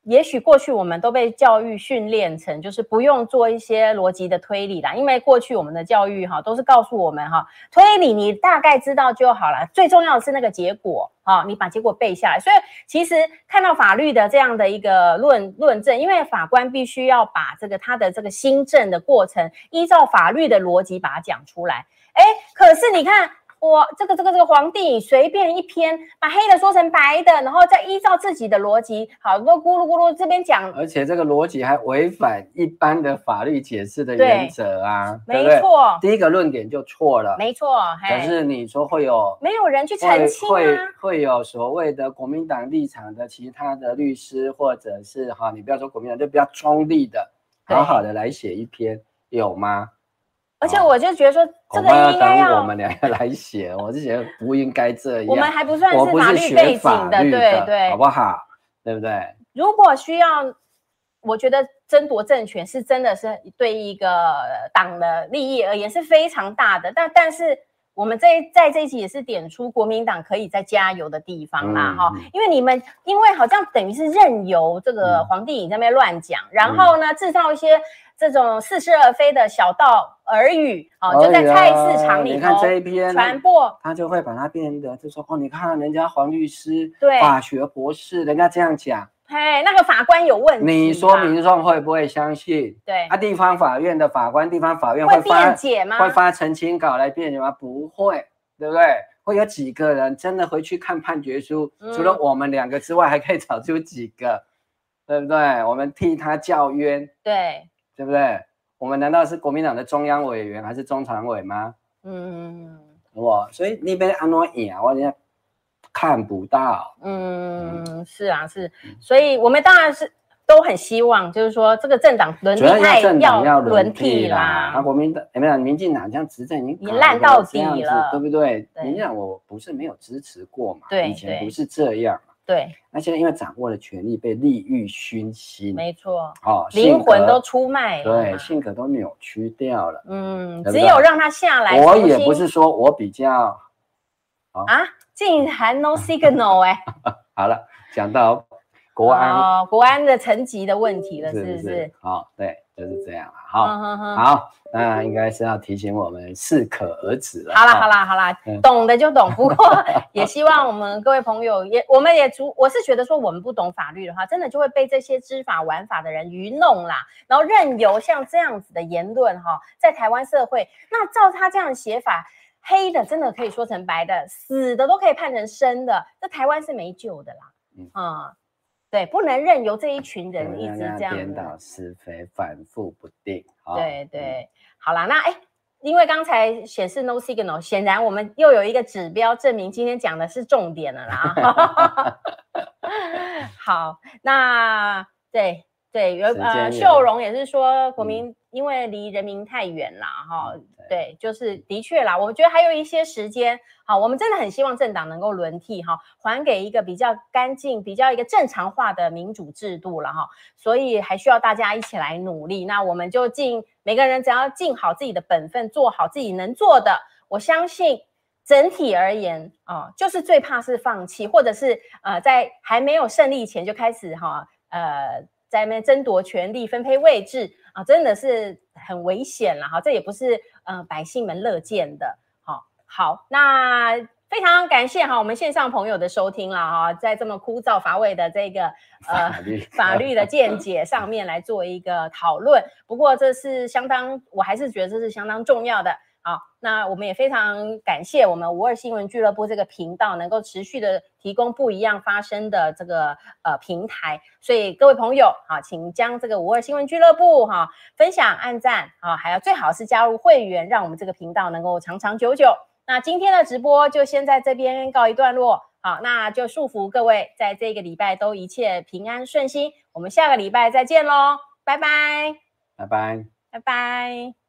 也许过去我们都被教育训练成就是不用做一些逻辑的推理啦，因为过去我们的教育哈都是告诉我们哈，推理你大概知道就好了，最重要的是那个结果啊，你把结果背下来。所以其实看到法律的这样的一个论论证，因为法官必须要把这个他的这个新证的过程，依照法律的逻辑把它讲出来。哎，可是你看。我这个这个这个皇帝随便一篇，把黑的说成白的，然后再依照自己的逻辑，好多咕噜咕噜这边讲，而且这个逻辑还违反一般的法律解释的原则啊？没错，第一个论点就错了，没错。可是你说会有没有人去澄清啊？会会有所谓的国民党立场的其他的律师，或者是哈，你不要说国民党，就比较中立的，好好的来写一篇，有吗？而且我就觉得说，这个应该要我们两个来写，我是觉得不应该这样。我们还不算是法律背景的，对对，好不好？对不对？如果需要，我觉得争夺政权是真的是对一个党的利益而言是非常大的。但但是我们这在这一集也是点出国民党可以再加油的地方啦，哈、嗯，因为你们因为好像等于是任由这个黄帝影在那边乱讲，嗯、然后呢制造一些。这种似是而非的小道耳语，哦，就在菜市场里头，你看这一篇传播，他就会把它变得，就说哦，你看人家黄律师，对，法学博士，人家这样讲，嘿，那个法官有问题，你说民众会不会相信？对，啊，地方法院的法官，地方法院会发辩解吗？会发澄清稿来辩解吗？不会，对不对？会有几个人真的回去看判决书？嗯、除了我们两个之外，还可以找出几个，对不对？我们替他叫冤，对。对不对？我们难道是国民党的中央委员还是中常委吗？嗯，哇，所以那边安怎赢，我现在看不到。嗯，嗯是啊，是，所以我们当然是都很希望，就是说这个政党轮替太要轮替啦。啊，国民党没有，民进党这样执政已经烂到底了，对不对？民进党我不是没有支持过嘛，对，以前不是这样。对，那现在因为掌握了权力，被利欲熏心，没错，哦，灵魂都出卖，对，性格都扭曲掉了。嗯，只有让他下来。我也不是说我比较，啊，竟然 no signal *laughs* 哎。好了，讲到国安，哦，国安的层级的问题了，是不是？好，对。就是这样了，好，嗯、好，那应该是要提醒我们适可而止了。好啦，好啦，好啦，嗯、懂的就懂。*laughs* 不过也希望我们各位朋友也，*laughs* 我们也主，我是觉得说我们不懂法律的话，真的就会被这些知法玩法的人愚弄啦，然后任由像这样子的言论哈，在台湾社会，那照他这样写法，黑的真的可以说成白的，死的都可以判成生的，这台湾是没救的啦，嗯。嗯对，不能任由这一群人一直这样颠倒是非，反复不定。对对，好啦，那哎，因为刚才显示 no signal，显然我们又有一个指标证明今天讲的是重点了啦。*laughs* 好，那对对，有呃，秀荣也是说国民。因为离人民太远了，哈，对，就是的确啦。我觉得还有一些时间，好，我们真的很希望政党能够轮替，哈，还给一个比较干净、比较一个正常化的民主制度了，哈。所以还需要大家一起来努力。那我们就尽每个人只要尽好自己的本分，做好自己能做的。我相信整体而言，啊，就是最怕是放弃，或者是呃，在还没有胜利前就开始哈，呃。在那边争夺权力、分配位置啊，真的是很危险了哈！这也不是呃百姓们乐见的。好，好，那非常感谢哈我们线上朋友的收听了哈，在这么枯燥乏味的这个呃法律，*laughs* 法律的见解上面来做一个讨论。不过这是相当，我还是觉得这是相当重要的。好，那我们也非常感谢我们五二新闻俱乐部这个频道能够持续的提供不一样发声的这个呃平台，所以各位朋友好，请将这个五二新闻俱乐部哈分享、按赞啊，还有最好是加入会员，让我们这个频道能够长长久久。那今天的直播就先在这边告一段落，好，那就祝福各位在这个礼拜都一切平安顺心，我们下个礼拜再见喽，拜拜，拜拜，拜拜。